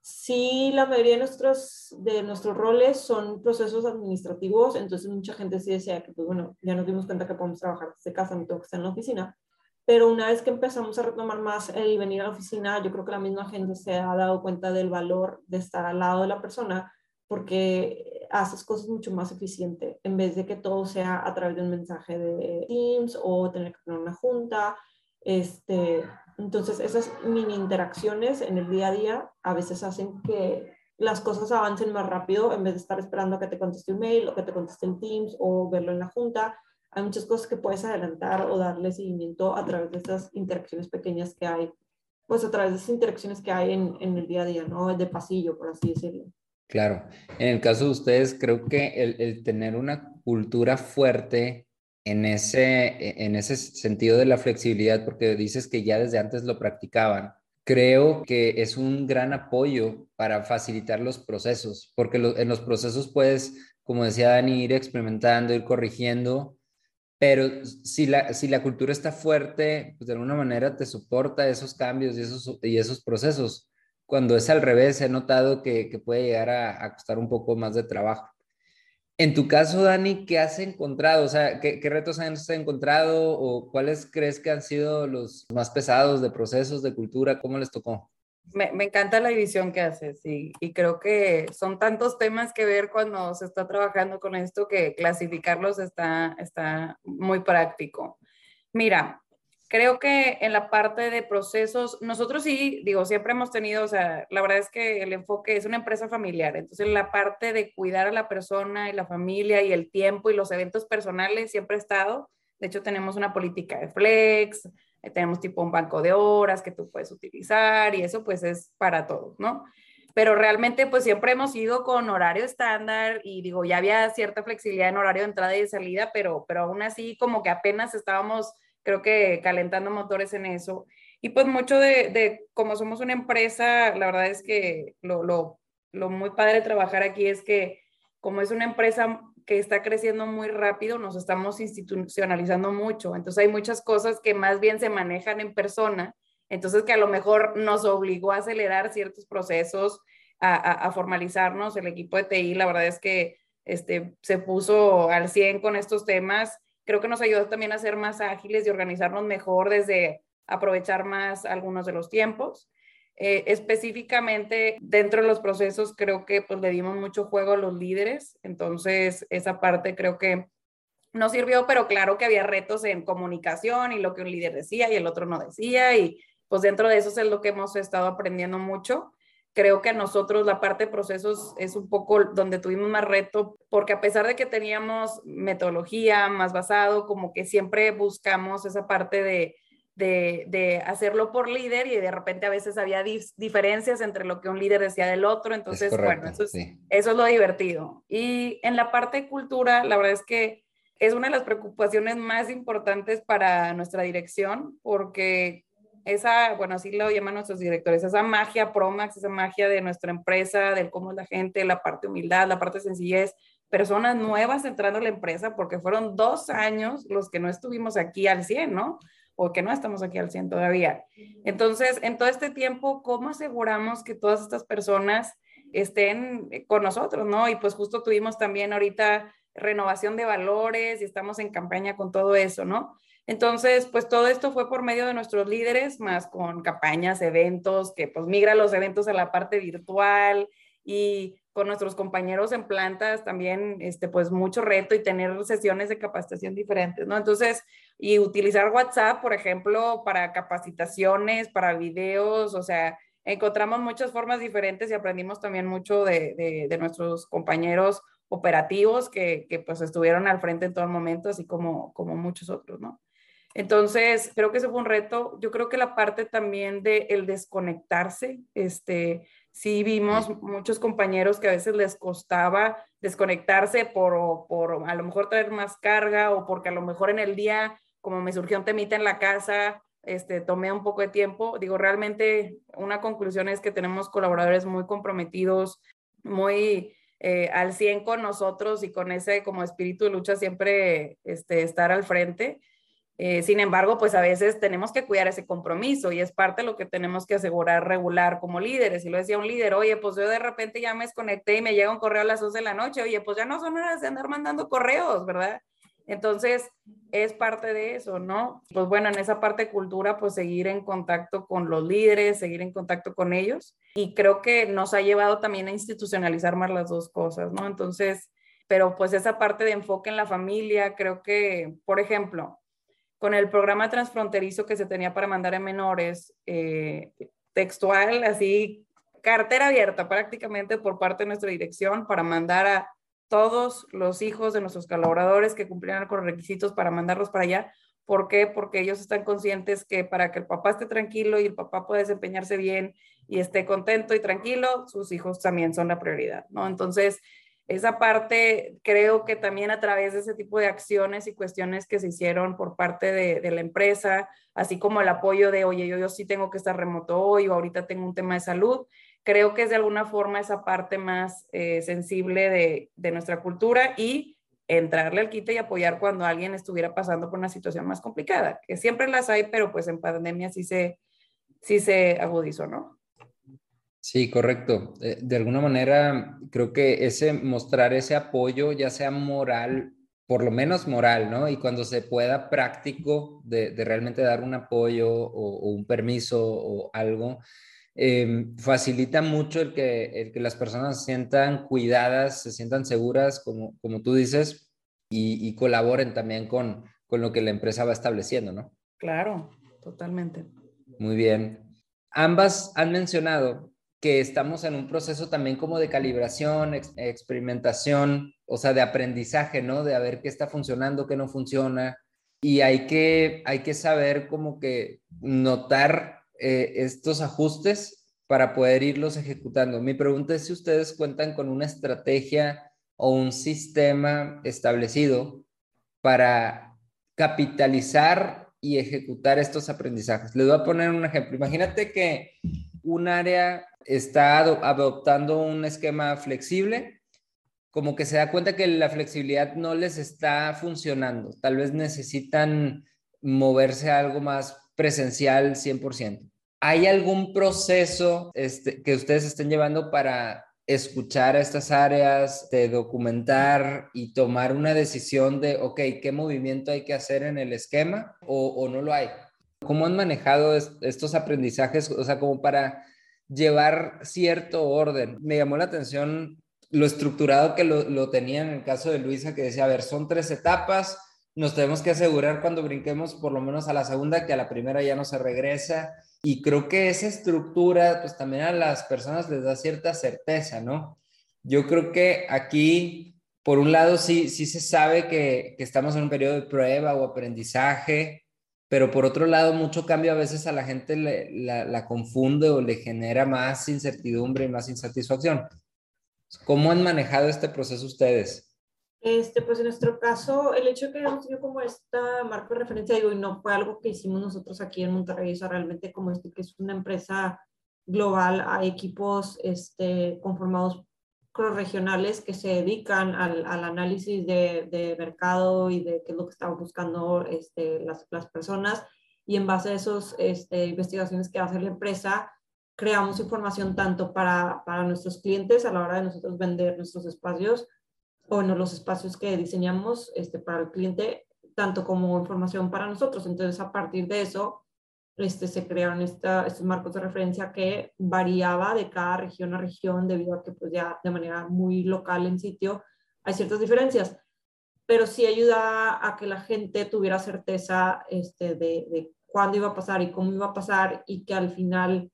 Sí, la mayoría de nuestros, de nuestros roles son procesos administrativos, entonces mucha gente sí decía que, pues bueno, ya nos dimos cuenta que podemos trabajar desde casa, no tengo que estar en la oficina, pero una vez que empezamos a retomar más el venir a la oficina, yo creo que la misma gente se ha dado cuenta del valor de estar al lado de la persona, porque haces cosas mucho más eficiente, en vez de que todo sea a través de un mensaje de Teams o tener que tener una junta, este, entonces, esas mini interacciones en el día a día a veces hacen que las cosas avancen más rápido en vez de estar esperando a que te conteste un mail o que te conteste en Teams o verlo en la junta. Hay muchas cosas que puedes adelantar o darle seguimiento a través de estas interacciones pequeñas que hay, pues a través de esas interacciones que hay en, en el día a día, ¿no? De pasillo, por así decirlo. Claro. En el caso de ustedes, creo que el, el tener una cultura fuerte en ese, e, en ese sentido de la flexibilidad, porque dices que ya desde antes lo practicaban, creo que es un gran apoyo para facilitar los procesos, porque en los procesos puedes, como decía Dani, ir experimentando, ir corrigiendo, pero si la, si la cultura está fuerte, pues de alguna manera te soporta esos cambios y esos, y esos procesos. Cuando es al revés, he notado que, que puede llegar a, a costar un poco más de trabajo. En tu caso, Dani, ¿qué has encontrado? O sea, ¿qué, retos has encontrado o cuáles crees que han sido los más pesados de procesos de cultura? ¿Cómo les tocó? Me, encanta la división que haces y, y, creo que son tantos temas que ver cuando se está trabajando con esto que clasificarlos está, está muy práctico. Mira, creo que en la parte de procesos, nosotros sí, digo, siempre hemos tenido, o sea, la verdad es que el enfoque es una empresa familiar, entonces la parte de cuidar a la persona y la familia y el tiempo y los eventos personales siempre ha estado. De hecho, tenemos una política de flex, eh, tenemos tipo un banco de horas que tú puedes utilizar y eso pues es para todos, ¿no? Pero realmente pues siempre hemos ido con horario estándar y digo, ya había cierta flexibilidad en horario de entrada y de salida, pero, pero aún así como que apenas estábamos creo que calentando motores en eso. Y pues mucho de, como somos una empresa, la verdad es que lo, lo, muy padre de trabajar aquí es que como es una empresa que está creciendo muy rápido, nos estamos institucionalizando mucho. Entonces hay muchas cosas que más bien se manejan en persona, entonces que a lo mejor nos obligó a acelerar ciertos procesos, a formalizarnos. El equipo de TI, la verdad es que este, se puso al 100 con estos temas creo que nos ayudó también a ser más ágiles y organizarnos mejor desde aprovechar más algunos de los tiempos. Eh, específicamente dentro de los procesos creo que pues le dimos mucho juego a los líderes, entonces esa parte creo que no sirvió, pero claro que había retos en comunicación y lo que un líder decía y el otro no decía. Y pues dentro de eso es lo que hemos estado aprendiendo mucho creo que a nosotros la parte de procesos es un poco donde tuvimos más reto, porque a pesar de que teníamos metodología más basado, como que siempre buscamos esa parte de, de, de hacerlo por líder y de repente a veces había diferencias entre lo que un líder decía del otro, entonces, bueno, eso es, eso es lo divertido. Y en la parte de cultura, la verdad es que es una de las preocupaciones más importantes para nuestra dirección, porque esa, bueno, así lo llaman nuestros directores, esa magia Promax, esa magia de nuestra empresa, del cómo es la gente, la parte humildad, la parte sencillez, personas nuevas entrando a la empresa, porque fueron dos años los que no estuvimos aquí al 100, ¿no? O que no estamos aquí al 100 todavía. Entonces, en todo este tiempo, ¿cómo aseguramos que todas estas personas estén con nosotros, ¿no? Y pues justo tuvimos también ahorita renovación de valores y estamos en campaña con todo eso, ¿no? Entonces, pues todo esto fue por medio de nuestros líderes, más con campañas, eventos, que pues migra los eventos a la parte virtual y con nuestros compañeros en plantas también, este, pues mucho reto y tener sesiones de capacitación diferentes, ¿no? Entonces, y utilizar WhatsApp, por ejemplo, para capacitaciones, para videos, o sea, encontramos muchas formas diferentes y aprendimos también mucho de, de, nuestros compañeros operativos que, que, pues estuvieron al frente en todo el momento, así como, como muchos otros, ¿no? Entonces, creo que ese fue un reto. Yo creo que la parte también de el desconectarse, este, sí vimos muchos compañeros que a veces les costaba desconectarse por, por a lo mejor traer más carga o porque a lo mejor en el día, como me surgió un temita en la casa, este, tomé un poco de tiempo. Digo, realmente una conclusión es que tenemos colaboradores muy comprometidos, muy eh, al 100 con nosotros y con ese como espíritu de lucha siempre este, estar al frente. Eh, sin embargo, pues a veces tenemos que cuidar ese compromiso y es parte de lo que tenemos que asegurar regular como líderes. Y lo decía un líder, oye, pues yo de repente ya me desconecté y me llega un correo a las 11 de la noche, oye, pues ya no son horas de andar mandando correos, ¿verdad? Entonces, es parte de eso, ¿no? Pues bueno, en esa parte de cultura, pues seguir en contacto con los líderes, seguir en contacto con ellos. Y creo que nos ha llevado también a institucionalizar más las dos cosas, ¿no? Entonces, pero pues esa parte de enfoque en la familia, creo que, por ejemplo, con el programa transfronterizo que se tenía para mandar a menores, eh, textual, así, cartera abierta prácticamente por parte de nuestra dirección para mandar a todos los hijos de nuestros colaboradores que cumplieran con los requisitos para mandarlos para allá. ¿Por qué? Porque ellos están conscientes que para que el papá esté tranquilo y el papá pueda desempeñarse bien y esté contento y tranquilo, sus hijos también son la prioridad, ¿no? Entonces, esa parte creo que también a través de ese tipo de acciones y cuestiones que se hicieron por parte de, la empresa, así como el apoyo de, oye, yo, yo sí tengo que estar remoto hoy o ahorita tengo un tema de salud, creo que es de alguna forma esa parte más eh, sensible de, de, nuestra cultura y entrarle al quite y apoyar cuando alguien estuviera pasando por una situación más complicada, que siempre las hay, pero pues en pandemia sí se, sí se agudizó, ¿no? Sí, correcto. Eh, de alguna manera, creo que ese mostrar ese apoyo, ya sea moral, por lo menos moral, ¿no? Y cuando se pueda práctico de, realmente dar un apoyo o, un permiso o algo, em, facilita mucho el que, el que las personas se sientan cuidadas, se sientan seguras, como, como tú dices, y, y colaboren también con, con lo que la empresa va estableciendo, ¿no? Claro, totalmente. Muy bien. Ambas han mencionado que estamos en un proceso también como de calibración, experimentación, o sea, de aprendizaje, ¿no? De a ver qué está funcionando, qué no funciona. Y hay que, hay que saber como que notar eh, estos ajustes para poder irlos ejecutando. Mi pregunta es si ustedes cuentan con una estrategia o un sistema establecido para capitalizar y ejecutar estos aprendizajes. Les voy a poner un ejemplo. Imagínate que un área está adoptando un esquema flexible, como que se da cuenta que la flexibilidad no les está funcionando. Tal vez necesitan moverse a algo más presencial 100%. ¿Hay algún proceso este, que ustedes estén llevando para escuchar estas áreas, de documentar y tomar una decisión de, ok, ¿qué movimiento hay que hacer en el esquema o, o no lo hay? ¿Cómo han manejado estos aprendizajes? O sea, como para llevar cierto orden. Me llamó la atención lo estructurado que lo, lo tenía en el caso de Luisa, que decía, a ver, son tres etapas, nos tenemos que asegurar cuando brinquemos por lo menos a la segunda, que a la primera ya no se regresa. Y creo que esa estructura, pues también a las personas les da cierta certeza, ¿no? Yo creo que aquí, por un lado, sí, sí se sabe que, que estamos en un periodo de prueba o aprendizaje, pero por otro lado, mucho cambio a veces a la gente la, confunde o le genera más incertidumbre y más insatisfacción. ¿Cómo han manejado este proceso ustedes? Este, pues en nuestro caso, el hecho de que hayamos tenido como esta marca de referencia, digo, y no fue algo que hicimos nosotros aquí en Monterrey, o realmente como este, que es una empresa global, hay equipos este, conformados regionales que se dedican al, al análisis de, de, mercado y de qué es lo que están buscando este, las, las, personas. Y en base a esas este, investigaciones que hace la empresa, creamos información tanto para, para nuestros clientes a la hora de nosotros vender nuestros espacios o no los espacios que diseñamos este, para el cliente, tanto como información para nosotros. Entonces, a partir de eso, este, se crearon estos marcos de referencia que variaba de cada región a región debido a que pues ya de manera muy local en sitio hay ciertas diferencias, pero sí ayuda a que la gente tuviera certeza este, de, de cuándo iba a pasar y cómo iba a pasar y que al final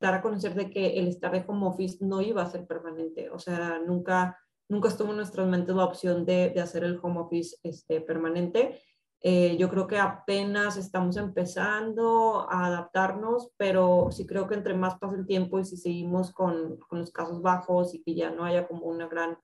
dar a conocer de que el estar de home office no iba a ser permanente, o sea, nunca, nunca estuvo en nuestras mentes la opción de, de hacer el home office este, permanente. Eh, yo creo que apenas estamos empezando a adaptarnos, pero sí creo que entre más pasa el tiempo y si seguimos con, con los casos bajos y que ya no haya como una gran,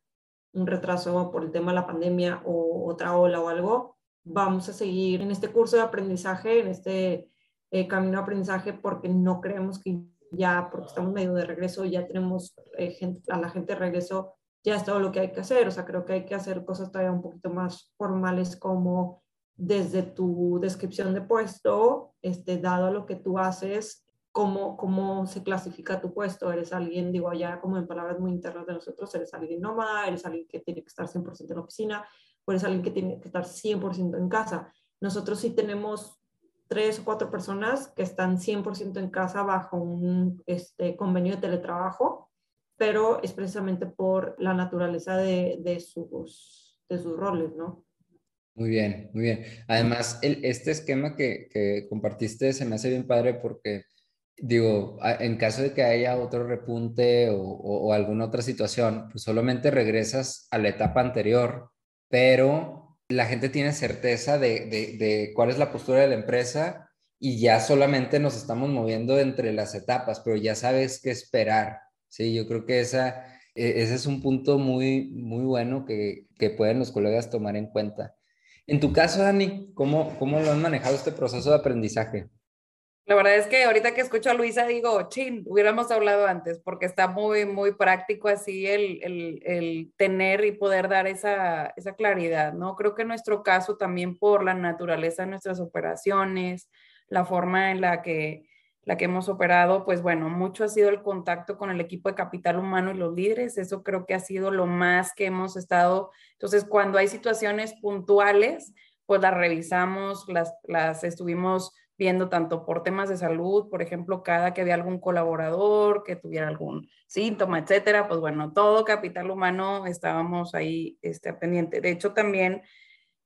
un retraso por el tema de la pandemia o otra ola o algo, vamos a seguir en este curso de aprendizaje, en este eh, camino de aprendizaje, porque no creemos que ya, porque estamos medio de regreso, ya tenemos eh, gente, a la gente de regreso, ya es todo lo que hay que hacer. O sea, creo que hay que hacer cosas todavía un poquito más formales como desde tu descripción de puesto, este, dado lo que tú haces, cómo, cómo se clasifica tu puesto. Eres alguien, digo, allá como en palabras muy internas de nosotros, eres alguien nómada, eres alguien que tiene que estar 100% en la oficina, o eres alguien que tiene que estar 100% en casa. Nosotros sí tenemos tres o cuatro personas que están 100% en casa bajo un este, convenio de teletrabajo, pero es precisamente por la naturaleza de, de, sus, de sus roles, ¿no? Muy bien, muy bien. Además, el, este esquema que, que, compartiste se me hace bien padre porque, digo, en caso de que haya otro repunte o, o, alguna otra situación, pues solamente regresas a la etapa anterior, pero la gente tiene certeza de, de, de cuál es la postura de la empresa y ya solamente nos estamos moviendo entre las etapas, pero ya sabes qué esperar. Sí, yo creo que esa, e, ese es un punto muy, muy bueno que, que pueden los colegas tomar en cuenta. En tu caso, Dani, ¿cómo, ¿cómo lo han manejado este proceso de aprendizaje? La verdad es que ahorita que escucho a Luisa digo, chin, hubiéramos hablado antes, porque está muy, muy práctico así el, el, el, tener y poder dar esa, esa claridad, ¿no? Creo que en nuestro caso también por la naturaleza de nuestras operaciones, la forma en la que la que hemos operado, pues bueno, mucho ha sido el contacto con el equipo de capital humano y los líderes. Eso creo que ha sido lo más que hemos estado. Entonces, cuando hay situaciones puntuales, pues las revisamos, las, las estuvimos viendo tanto por temas de salud, por ejemplo, cada que había algún colaborador que tuviera algún síntoma, etcétera, pues bueno, todo capital humano estábamos ahí este, pendiente. De hecho, también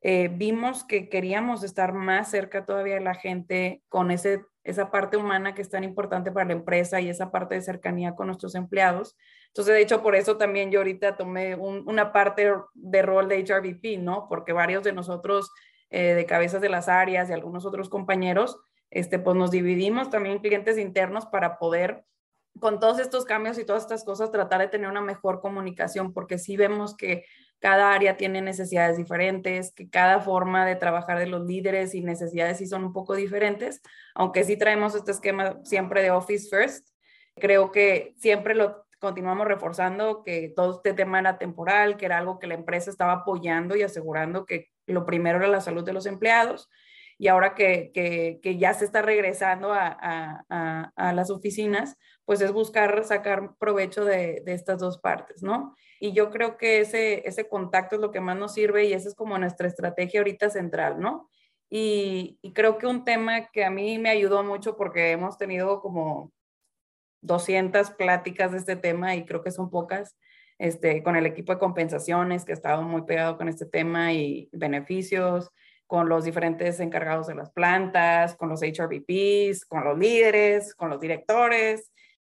eh, vimos que queríamos estar más cerca todavía de la gente con ese esa parte humana que es tan importante para la empresa y esa parte de cercanía con nuestros empleados. Entonces, de hecho, por eso también yo ahorita tomé una parte de rol de HRVP, ¿no? Porque varios de nosotros, eh, de cabezas de las áreas y algunos otros compañeros, este, pues nos dividimos también en clientes internos para poder, con todos estos cambios y todas estas cosas, tratar de tener una mejor comunicación, porque sí vemos que cada área tiene necesidades diferentes, que cada forma de trabajar de los líderes y necesidades sí son un poco diferentes, aunque sí traemos este esquema siempre de Office First. Creo que siempre lo continuamos reforzando, que todo este tema era temporal, que era algo que la empresa estaba apoyando y asegurando que lo primero era la salud de los empleados. Y ahora que, que, ya se está regresando a, a, a, las oficinas, pues es buscar sacar provecho de, de estas dos partes, ¿no? Y yo creo que ese, ese contacto es lo que más nos sirve y esa es como nuestra estrategia ahorita central, ¿no? Y, creo que un tema que a mí me ayudó mucho porque hemos tenido como 200 pláticas de este tema y creo que son pocas, este, con el equipo de compensaciones que ha estado muy pegado con este tema y beneficios, con los diferentes encargados de las plantas, con los HRBPs, con los líderes, con los directores.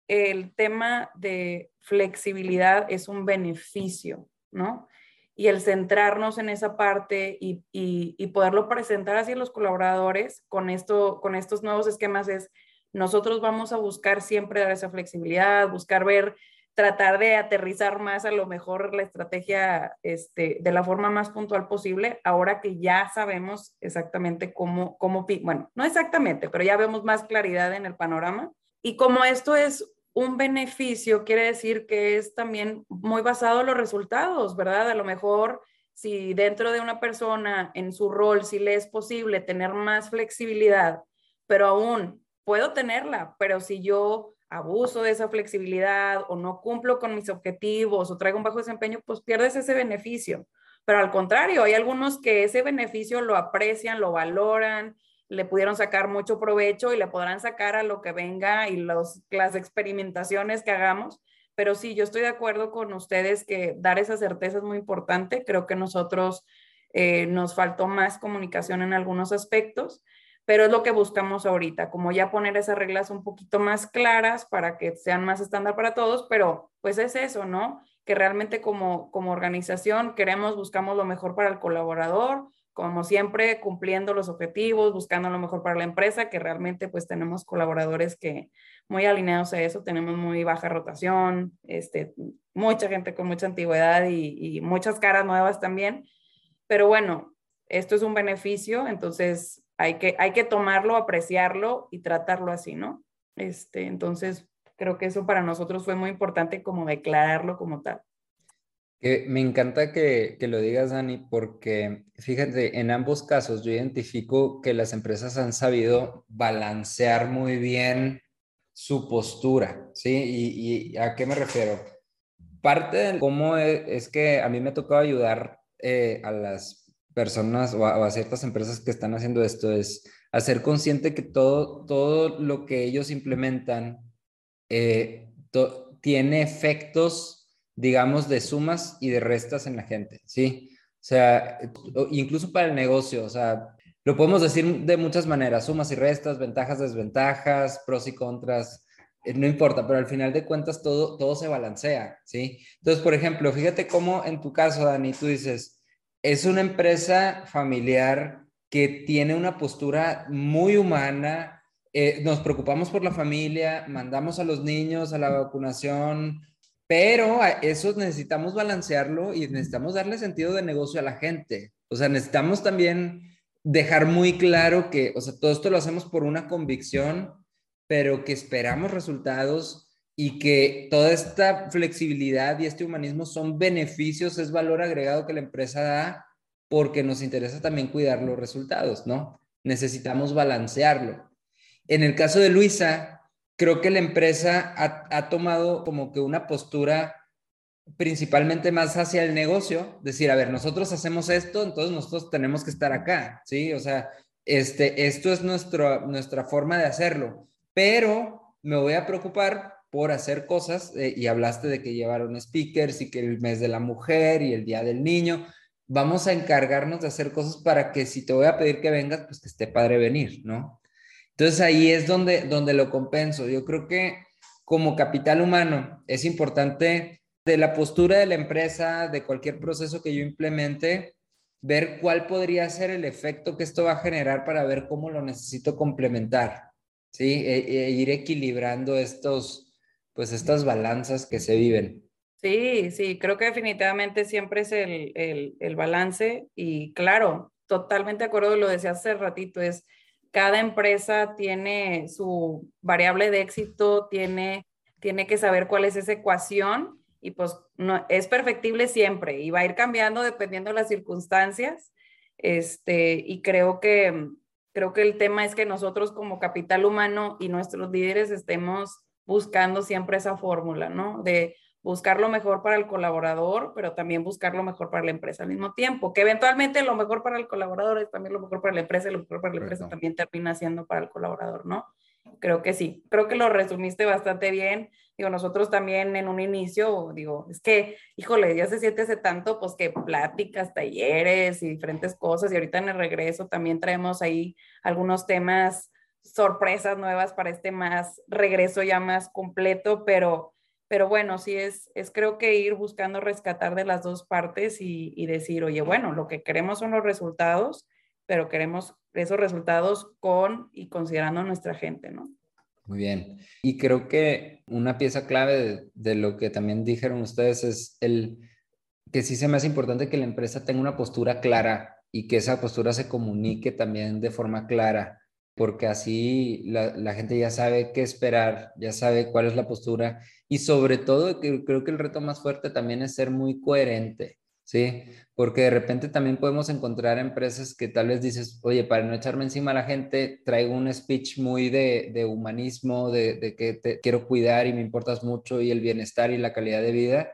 El tema de flexibilidad es un beneficio, ¿no? Y el centrarnos en esa parte y, poderlo presentar hacia los colaboradores con, esto, con estos nuevos esquemas es, nosotros vamos a buscar siempre dar esa flexibilidad, buscar ver, tratar de aterrizar más a lo mejor la estrategia este, de la forma más puntual posible, ahora que ya sabemos exactamente cómo, cómo, bueno, no exactamente, pero ya vemos más claridad en el panorama. Y como esto es un beneficio quiere decir que es también muy basado en los resultados, ¿verdad? A lo mejor si dentro de una persona en su rol, si le es posible tener más flexibilidad, pero aún puedo tenerla, pero si yo abuso de esa flexibilidad o no cumplo con mis objetivos o traigo un bajo desempeño, pues pierdes ese beneficio. Pero al contrario, hay algunos que ese beneficio lo aprecian, lo valoran, le pudieron sacar mucho provecho y le podrán sacar a lo que venga y los, las experimentaciones que hagamos. Pero sí, yo estoy de acuerdo con ustedes que dar esa certeza es muy importante. Creo que nosotros eh, nos faltó más comunicación en algunos aspectos, pero es lo que buscamos ahorita, como ya poner esas reglas un poquito más claras para que sean más estándar para todos, pero pues es eso, ¿no? Que realmente como, como organización queremos, buscamos lo mejor para el colaborador, como siempre, cumpliendo los objetivos, buscando lo mejor para la empresa, que realmente pues tenemos colaboradores que muy alineados a eso, tenemos muy baja rotación, este, mucha gente con mucha antigüedad y, muchas caras nuevas también. Pero bueno, esto es un beneficio, entonces hay que, hay que tomarlo, apreciarlo y tratarlo así, ¿no? Este, entonces, creo que eso para nosotros fue muy importante como declararlo como tal me encanta que, lo digas, Dani, porque fíjate, en ambos casos yo identifico que las empresas han sabido balancear muy bien su postura, ¿sí? ¿Y, a qué me refiero? Parte de cómo e, es, que a mí me ha tocado ayudar eh, a las personas o a, ciertas empresas que están haciendo esto es hacer consciente que todo, todo lo que ellos implementan eh, tiene efectos digamos, de sumas y de restas en la gente, ¿sí? O sea, incluso para el negocio, o sea, lo podemos decir de muchas maneras, sumas y restas, ventajas, desventajas, pros y contras, eh, no importa, pero al final de cuentas todo, todo se balancea, ¿sí? Entonces, por ejemplo, fíjate cómo en tu caso, Dani, tú dices, es una empresa familiar que tiene una postura muy humana, eh, nos preocupamos por la familia, mandamos a los niños a la vacunación, pero eso necesitamos balancearlo y necesitamos darle sentido de negocio a la gente. O sea, necesitamos también dejar muy claro que, o sea, todo esto lo hacemos por una convicción, pero que esperamos resultados y que toda esta flexibilidad y este humanismo son beneficios, es valor agregado que la empresa da porque nos interesa también cuidar los resultados, ¿no? Necesitamos balancearlo. En el caso de Luisa, creo que la empresa ha, tomado como que una postura principalmente más hacia el negocio, decir, a ver, nosotros hacemos esto, entonces nosotros tenemos que estar acá, ¿sí? O sea, este, esto es nuestro, nuestra forma de hacerlo, pero me voy a preocupar por hacer cosas, eh, y hablaste de que llevaron speakers y que el mes de la mujer y el día del niño, vamos a encargarnos de hacer cosas para que si te voy a pedir que vengas, pues que esté padre venir, ¿no? Entonces ahí es donde, donde lo compenso. Yo creo que como capital humano es importante de la postura de la empresa, de cualquier proceso que yo implemente, ver cuál podría ser el efecto que esto va a generar para ver cómo lo necesito complementar, ¿sí? E, e ir equilibrando estos, pues estas balanzas que se viven. Sí, sí, creo que definitivamente siempre es el, el, el balance y claro, totalmente de acuerdo, lo decía hace ratito, es cada empresa tiene su variable de éxito, tiene, tiene que saber cuál es esa ecuación y pues no, es perfectible siempre y va a ir cambiando dependiendo de las circunstancias. Este, y creo que, creo que el tema es que nosotros como capital humano y nuestros líderes estemos buscando siempre esa fórmula, ¿no? De buscar lo mejor para el colaborador, pero también buscar lo mejor para la empresa al mismo tiempo, que eventualmente lo mejor para el colaborador es también lo mejor para la empresa y lo mejor para la empresa también termina siendo para el colaborador, ¿no? Creo que sí, creo que lo resumiste bastante bien. Digo, nosotros también en un inicio, digo, es que, híjole, ya se siente hace tanto, pues que pláticas, talleres y diferentes cosas, y ahorita en el regreso también traemos ahí algunos temas, sorpresas nuevas para este más regreso ya más completo, pero pero bueno, sí es, es creo que ir buscando rescatar de las dos partes y, decir, oye, bueno, lo que queremos son los resultados, pero queremos esos resultados con y considerando a nuestra gente, ¿no? Muy bien. Y creo que una pieza clave de, de, lo que también dijeron ustedes es el que sí se me hace importante que la empresa tenga una postura clara y que esa postura se comunique también de forma clara porque así la, gente ya sabe qué esperar, ya sabe cuál es la postura y sobre todo creo que el reto más fuerte también es ser muy coherente, ¿sí? Porque de repente también podemos encontrar empresas que tal vez dices, oye, para no echarme encima a la gente, traigo un speech muy de, humanismo, de, de, que te quiero cuidar y me importas mucho y el bienestar y la calidad de vida,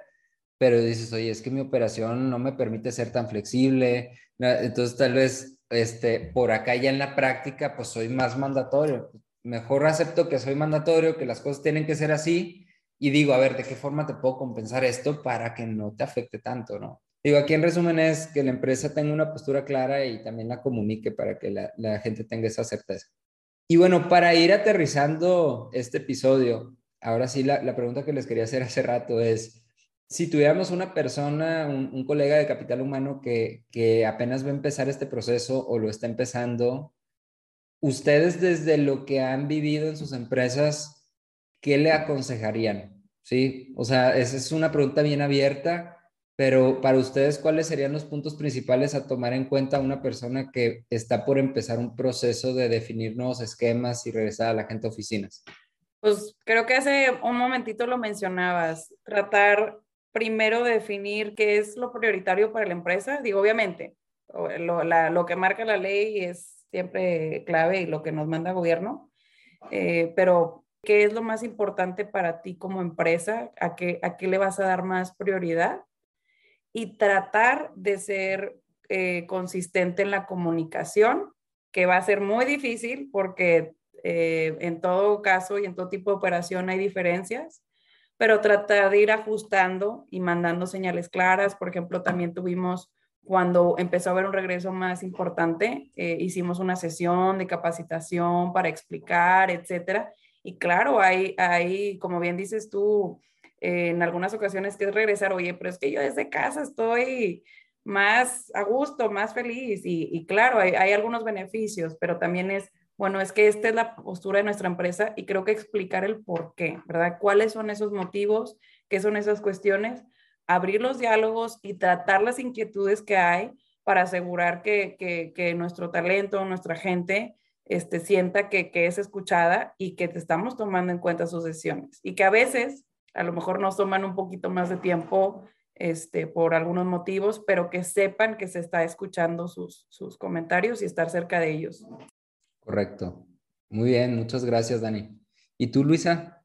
pero dices, oye, es que mi operación no me permite ser tan flexible, entonces tal vez este, por acá ya en la práctica, pues soy más mandatorio. Mejor acepto que soy mandatorio, que las cosas tienen que ser así y digo, a ver, ¿de qué forma te puedo compensar esto para que no te afecte tanto, no? Digo, aquí en resumen es que la empresa tenga una postura clara y también la comunique para que la, gente tenga esa certeza. Y bueno, para ir aterrizando este episodio, ahora sí la, la pregunta que les quería hacer hace rato es, si tuviéramos una persona, un, colega de capital humano que, apenas va a empezar este proceso o lo está empezando, ustedes desde lo que han vivido en sus empresas, ¿qué le aconsejarían? Sí, o sea, esa es una pregunta bien abierta, pero para ustedes, ¿cuáles serían los puntos principales a tomar en cuenta a una persona que está por empezar un proceso de definir nuevos esquemas y regresar a la gente a oficinas? Pues creo que hace un momentito lo mencionabas, tratar primero definir qué es lo prioritario para la empresa. Digo, obviamente, lo, que marca la ley es siempre clave y lo que nos manda el gobierno, eh, pero ¿qué es lo más importante para ti como empresa? ¿A qué, ¿A qué le vas a dar más prioridad? Y tratar de ser eh, consistente en la comunicación, que va a ser muy difícil porque eh, en todo caso y en todo tipo de operación hay diferencias pero tratar de ir ajustando y mandando señales claras. Por ejemplo, también tuvimos, cuando empezó a haber un regreso más importante, eh, hicimos una sesión de capacitación para explicar, etcétera. Y claro, hay, hay como bien dices tú, eh, en algunas ocasiones que es regresar, oye, pero es que yo desde casa estoy más a gusto, más feliz. Y, claro, hay, hay algunos beneficios, pero también es bueno, es que esta es la postura de nuestra empresa y creo que explicar el por qué, ¿verdad? ¿Cuáles son esos motivos? ¿Qué son esas cuestiones? Abrir los diálogos y tratar las inquietudes que hay para asegurar que, que, nuestro talento, nuestra gente, este, sienta que, que, es escuchada y que te estamos tomando en cuenta sus decisiones. Y que a veces, a lo mejor nos toman un poquito más de tiempo este, por algunos motivos, pero que sepan que se está escuchando sus, sus comentarios y estar cerca de ellos. Correcto. Muy bien, muchas gracias, Dani. ¿Y tú, Luisa?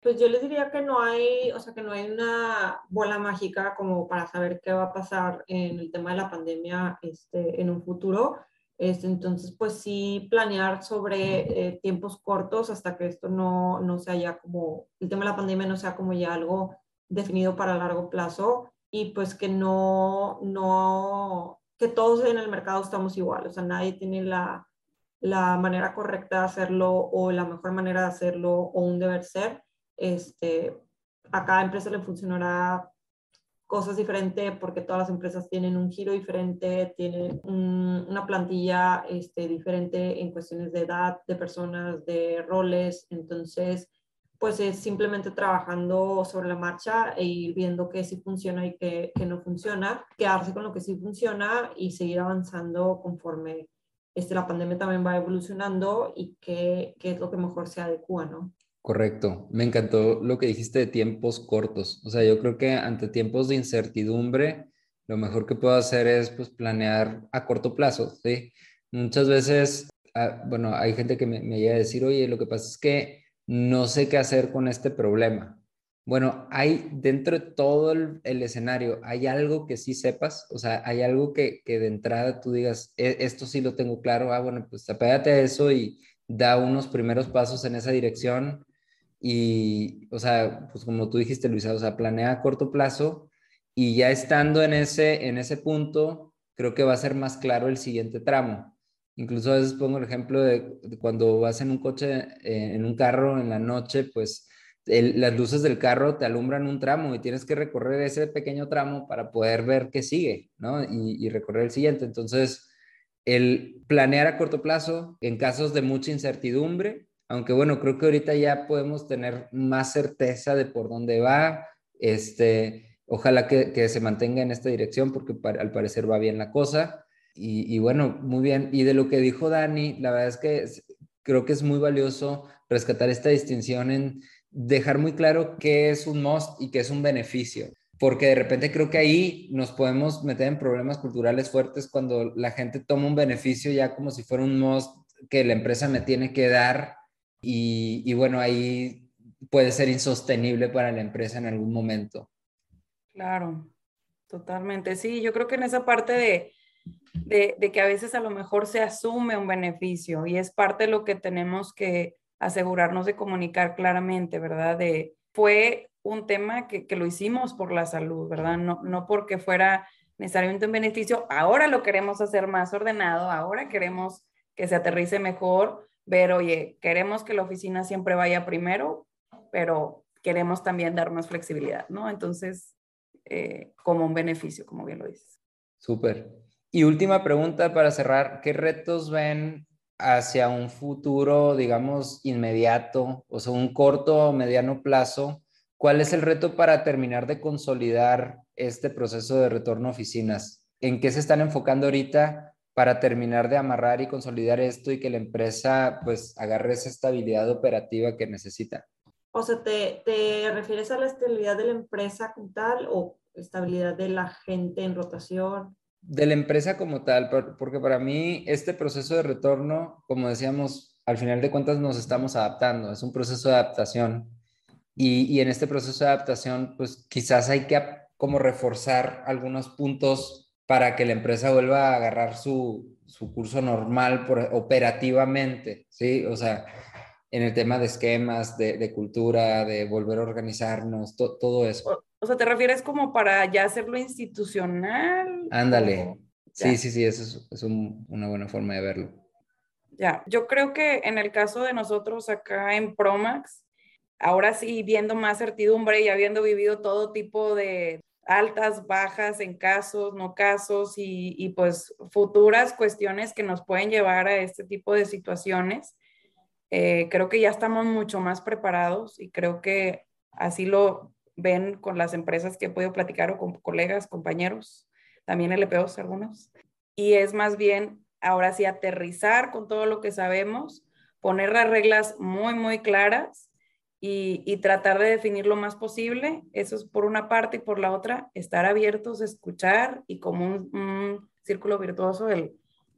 Pues yo les diría que no hay, o sea, que no hay una bola mágica como para saber qué va a pasar en el tema de la pandemia este, en un futuro. Este, entonces, pues sí, planear sobre eh, tiempos cortos hasta que esto no, no sea ya como, el tema de la pandemia no sea como ya algo definido para largo plazo y pues que no, no, que todos en el mercado estamos igual, o sea, nadie tiene la, la manera correcta de hacerlo o la mejor manera de hacerlo o un deber ser. Este, a cada empresa le funcionará cosas diferentes porque todas las empresas tienen un giro diferente, tienen una plantilla este, diferente en cuestiones de edad, de personas, de roles. Entonces, pues es simplemente trabajando sobre la marcha e ir viendo qué sí funciona y qué, qué no funciona, quedarse con lo que sí funciona y seguir avanzando conforme este, la pandemia también va evolucionando y qué, qué es lo que mejor se adecua, ¿no? Correcto. Me encantó lo que dijiste de tiempos cortos. O sea, yo creo que ante tiempos de incertidumbre, lo mejor que puedo hacer es pues planear a corto plazo, ¿sí? Muchas veces, ah, bueno, hay gente que me, me llega a decir, oye, lo que pasa es que no sé qué hacer con este problema. Bueno, hay dentro de todo el, escenario, ¿hay algo que sí sepas? O sea, ¿hay algo que, de entrada tú digas, e, esto sí lo tengo claro? Ah, bueno, pues apégate a eso y da unos primeros pasos en esa dirección. Y, o sea, pues como tú dijiste, Luisa, o sea, planea a corto plazo y ya estando en ese, en ese punto, creo que va a ser más claro el siguiente tramo. Incluso a veces pongo el ejemplo de, cuando vas en un coche, eh, en un carro en la noche, pues las luces del carro te alumbran un tramo y tienes que recorrer ese pequeño tramo para poder ver qué sigue, ¿no? Y, recorrer el siguiente. Entonces, el planear a corto plazo en casos de mucha incertidumbre, aunque bueno, creo que ahorita ya podemos tener más certeza de por dónde va, este, ojalá que, se mantenga en esta dirección porque al parecer va bien la cosa. Y, y, bueno, muy bien. Y de lo que dijo Dani, la verdad es que creo que es muy valioso rescatar esta distinción en dejar muy claro qué es un must y qué es un beneficio, porque de repente creo que ahí nos podemos meter en problemas culturales fuertes cuando la gente toma un beneficio ya como si fuera un must que la empresa me tiene que dar y, bueno, ahí puede ser insostenible para la empresa en algún momento. Claro, totalmente. Sí, yo creo que en esa parte de de, de, que a veces a lo mejor se asume un beneficio y es parte de lo que tenemos que asegurarnos de comunicar claramente, ¿verdad? De, fue un tema que, que lo hicimos por la salud, ¿verdad? No, no porque fuera necesariamente un beneficio, ahora lo queremos hacer más ordenado, ahora queremos que se aterrice mejor, ver, oye, queremos que la oficina siempre vaya primero, pero queremos también dar más flexibilidad, ¿no? Entonces, eh, como un beneficio, como bien lo dices. Súper. Y última pregunta para cerrar, ¿qué retos ven hacia un futuro, digamos, inmediato, o sea, un corto o mediano plazo? ¿Cuál es el reto para terminar de consolidar este proceso de retorno a oficinas? ¿En qué se están enfocando ahorita para terminar de amarrar y consolidar esto y que la empresa pues agarre esa estabilidad operativa que necesita? O sea, ¿te, te refieres a la estabilidad de la empresa como tal o estabilidad de la gente en rotación? De la empresa como tal, porque para mí este proceso de retorno, como decíamos, al final de cuentas nos estamos adaptando, es un proceso de adaptación. Y, y en este proceso de adaptación, pues quizás hay que como reforzar algunos puntos para que la empresa vuelva a agarrar su, su curso normal por, operativamente, ¿sí? O sea, en el tema de esquemas, de, de cultura, de volver a organizarnos, todo eso. O, sea, ¿te refieres como para ya hacerlo institucional? Ándale. Sí, sí, sí, eso es, es un, una buena forma de verlo. Ya, yo creo que en el caso de nosotros acá en Promax, ahora sí, viendo más certidumbre y habiendo vivido todo tipo de altas, bajas en casos, no casos y, y pues futuras cuestiones que nos pueden llevar a este tipo de situaciones, eh, creo que ya estamos mucho más preparados y creo que así lo ven con las empresas que he podido platicar o con colegas, compañeros, también LPOs algunos. Y es más bien ahora sí aterrizar con todo lo que sabemos, poner las reglas muy, muy claras y, tratar de definir lo más posible. Eso es por una parte y por la otra, estar abiertos escuchar y como un, un círculo virtuoso el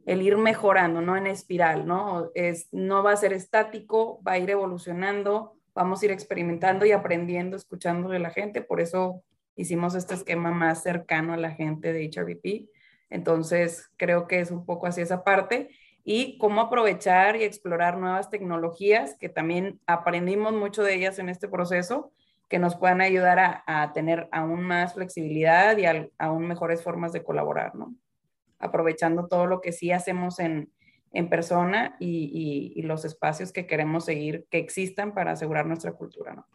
el ir mejorando, ¿no? En espiral, ¿no? Es, no va a ser estático, va a ir evolucionando, vamos a ir experimentando y aprendiendo, escuchando de la gente, por eso hicimos este esquema más cercano a la gente de HRVP. Entonces, creo que es un poco así esa parte y cómo aprovechar y explorar nuevas tecnologías, que también aprendimos mucho de ellas en este proceso, que nos puedan ayudar a, a tener aún más flexibilidad y a, aún mejores formas de colaborar, ¿no? aprovechando todo lo que sí hacemos en, en persona y, y, los espacios que queremos seguir que existan para asegurar nuestra cultura. ¿no?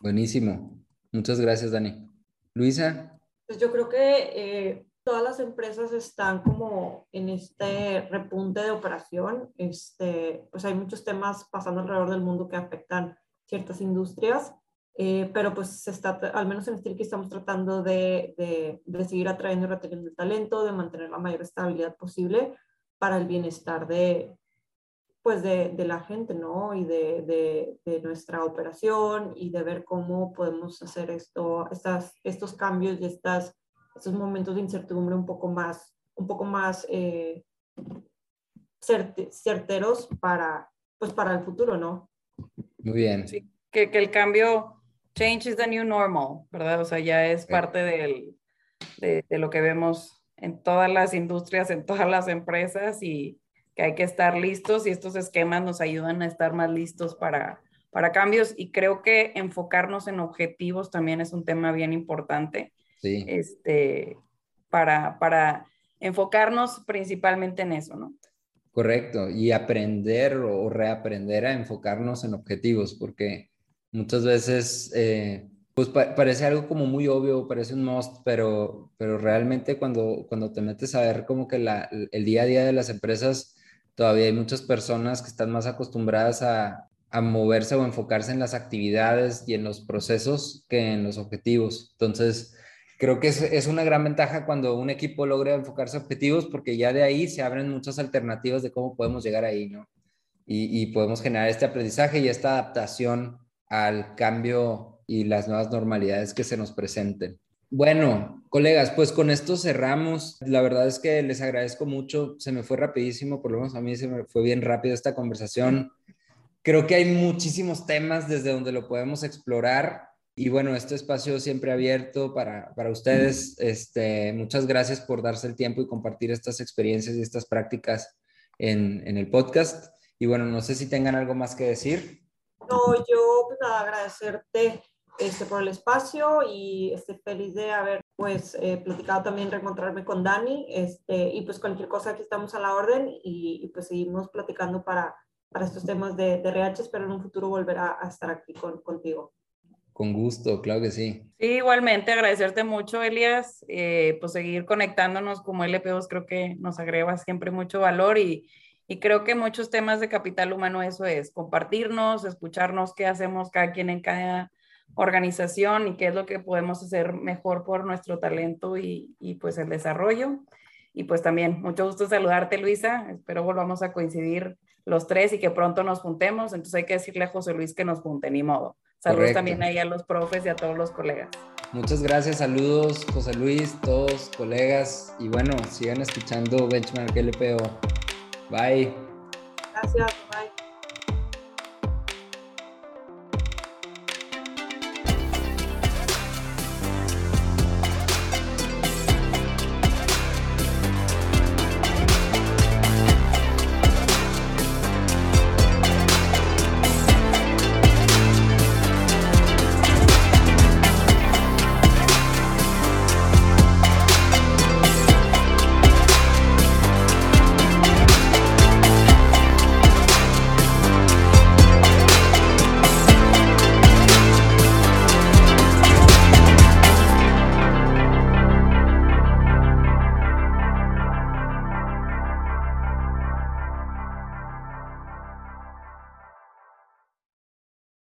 Buenísimo. Muchas gracias, Dani. Luisa. Pues yo creo que eh, todas las empresas están como en este repunte de operación. Este, pues hay muchos temas pasando alrededor del mundo que afectan ciertas industrias. Eh, pero pues se está, al menos en Stilky estamos tratando de, de, de, seguir atrayendo y reteniendo el talento, de mantener la mayor estabilidad posible para el bienestar de, pues de, de la gente, ¿no? Y de, de, nuestra operación y de ver cómo podemos hacer esto, estas, estos cambios y estas, estos momentos de incertidumbre un poco más, un poco más eh, certeros para, pues para el futuro, ¿no? Muy bien. Sí, que, que el cambio change is the new normal, ¿verdad? O sea, ya es parte del, de, de, lo que vemos en todas las industrias, en todas las empresas y que hay que estar listos y estos esquemas nos ayudan a estar más listos para, para cambios y creo que enfocarnos en objetivos también es un tema bien importante. Sí. Este, para, para enfocarnos principalmente en eso, ¿no? Correcto, y aprender o reaprender a enfocarnos en objetivos, porque Muchas veces, eh, pues pa parece algo como muy obvio, parece un must, pero, pero realmente cuando, cuando te metes a ver como que la, el día a día de las empresas, todavía hay muchas personas que están más acostumbradas a, a moverse o enfocarse en las actividades y en los procesos que en los objetivos. Entonces, creo que es, es, una gran ventaja cuando un equipo logra enfocarse en objetivos porque ya de ahí se abren muchas alternativas de cómo podemos llegar ahí, ¿no? Y podemos generar este aprendizaje y esta adaptación al cambio y las nuevas normalidades que se nos presenten. Bueno, colegas, pues con esto cerramos. La verdad es que les agradezco mucho. Se me fue rapidísimo, por lo menos a mí se me fue bien rápido esta conversación. Creo que hay muchísimos temas desde donde lo podemos explorar, Y bueno, este espacio siempre abierto para, para ustedes. Este, muchas gracias por darse el tiempo y compartir estas experiencias y estas prácticas en, en el podcast. Y bueno, no sé si tengan algo más que decir. No, yo pues agradecerte este, por el espacio y estoy feliz de haber pues eh, platicado también, reencontrarme con Dani este, y pues cualquier cosa aquí estamos a la orden y, pues seguimos platicando para, para estos temas de, de RH, espero en un futuro volver a, estar aquí con, contigo. Con gusto, claro que sí. Sí, igualmente agradecerte mucho, Elias, eh, pues seguir conectándonos como LPOs creo que nos agrega siempre mucho valor y, y creo que muchos temas de capital humano eso es, compartirnos, escucharnos qué hacemos cada quien en cada organización y qué es lo que podemos hacer mejor por nuestro talento y, pues el desarrollo. Y pues también, mucho gusto saludarte, Luisa. Espero volvamos a coincidir los tres y que pronto nos juntemos. Entonces hay que decirle a José Luis que nos junte, ni modo. Saludos también ahí a los profes y a todos los colegas. Muchas gracias, saludos José Luis, todos colegas y bueno, sigan escuchando Benchmark LPO. Bye. Gracias, bye.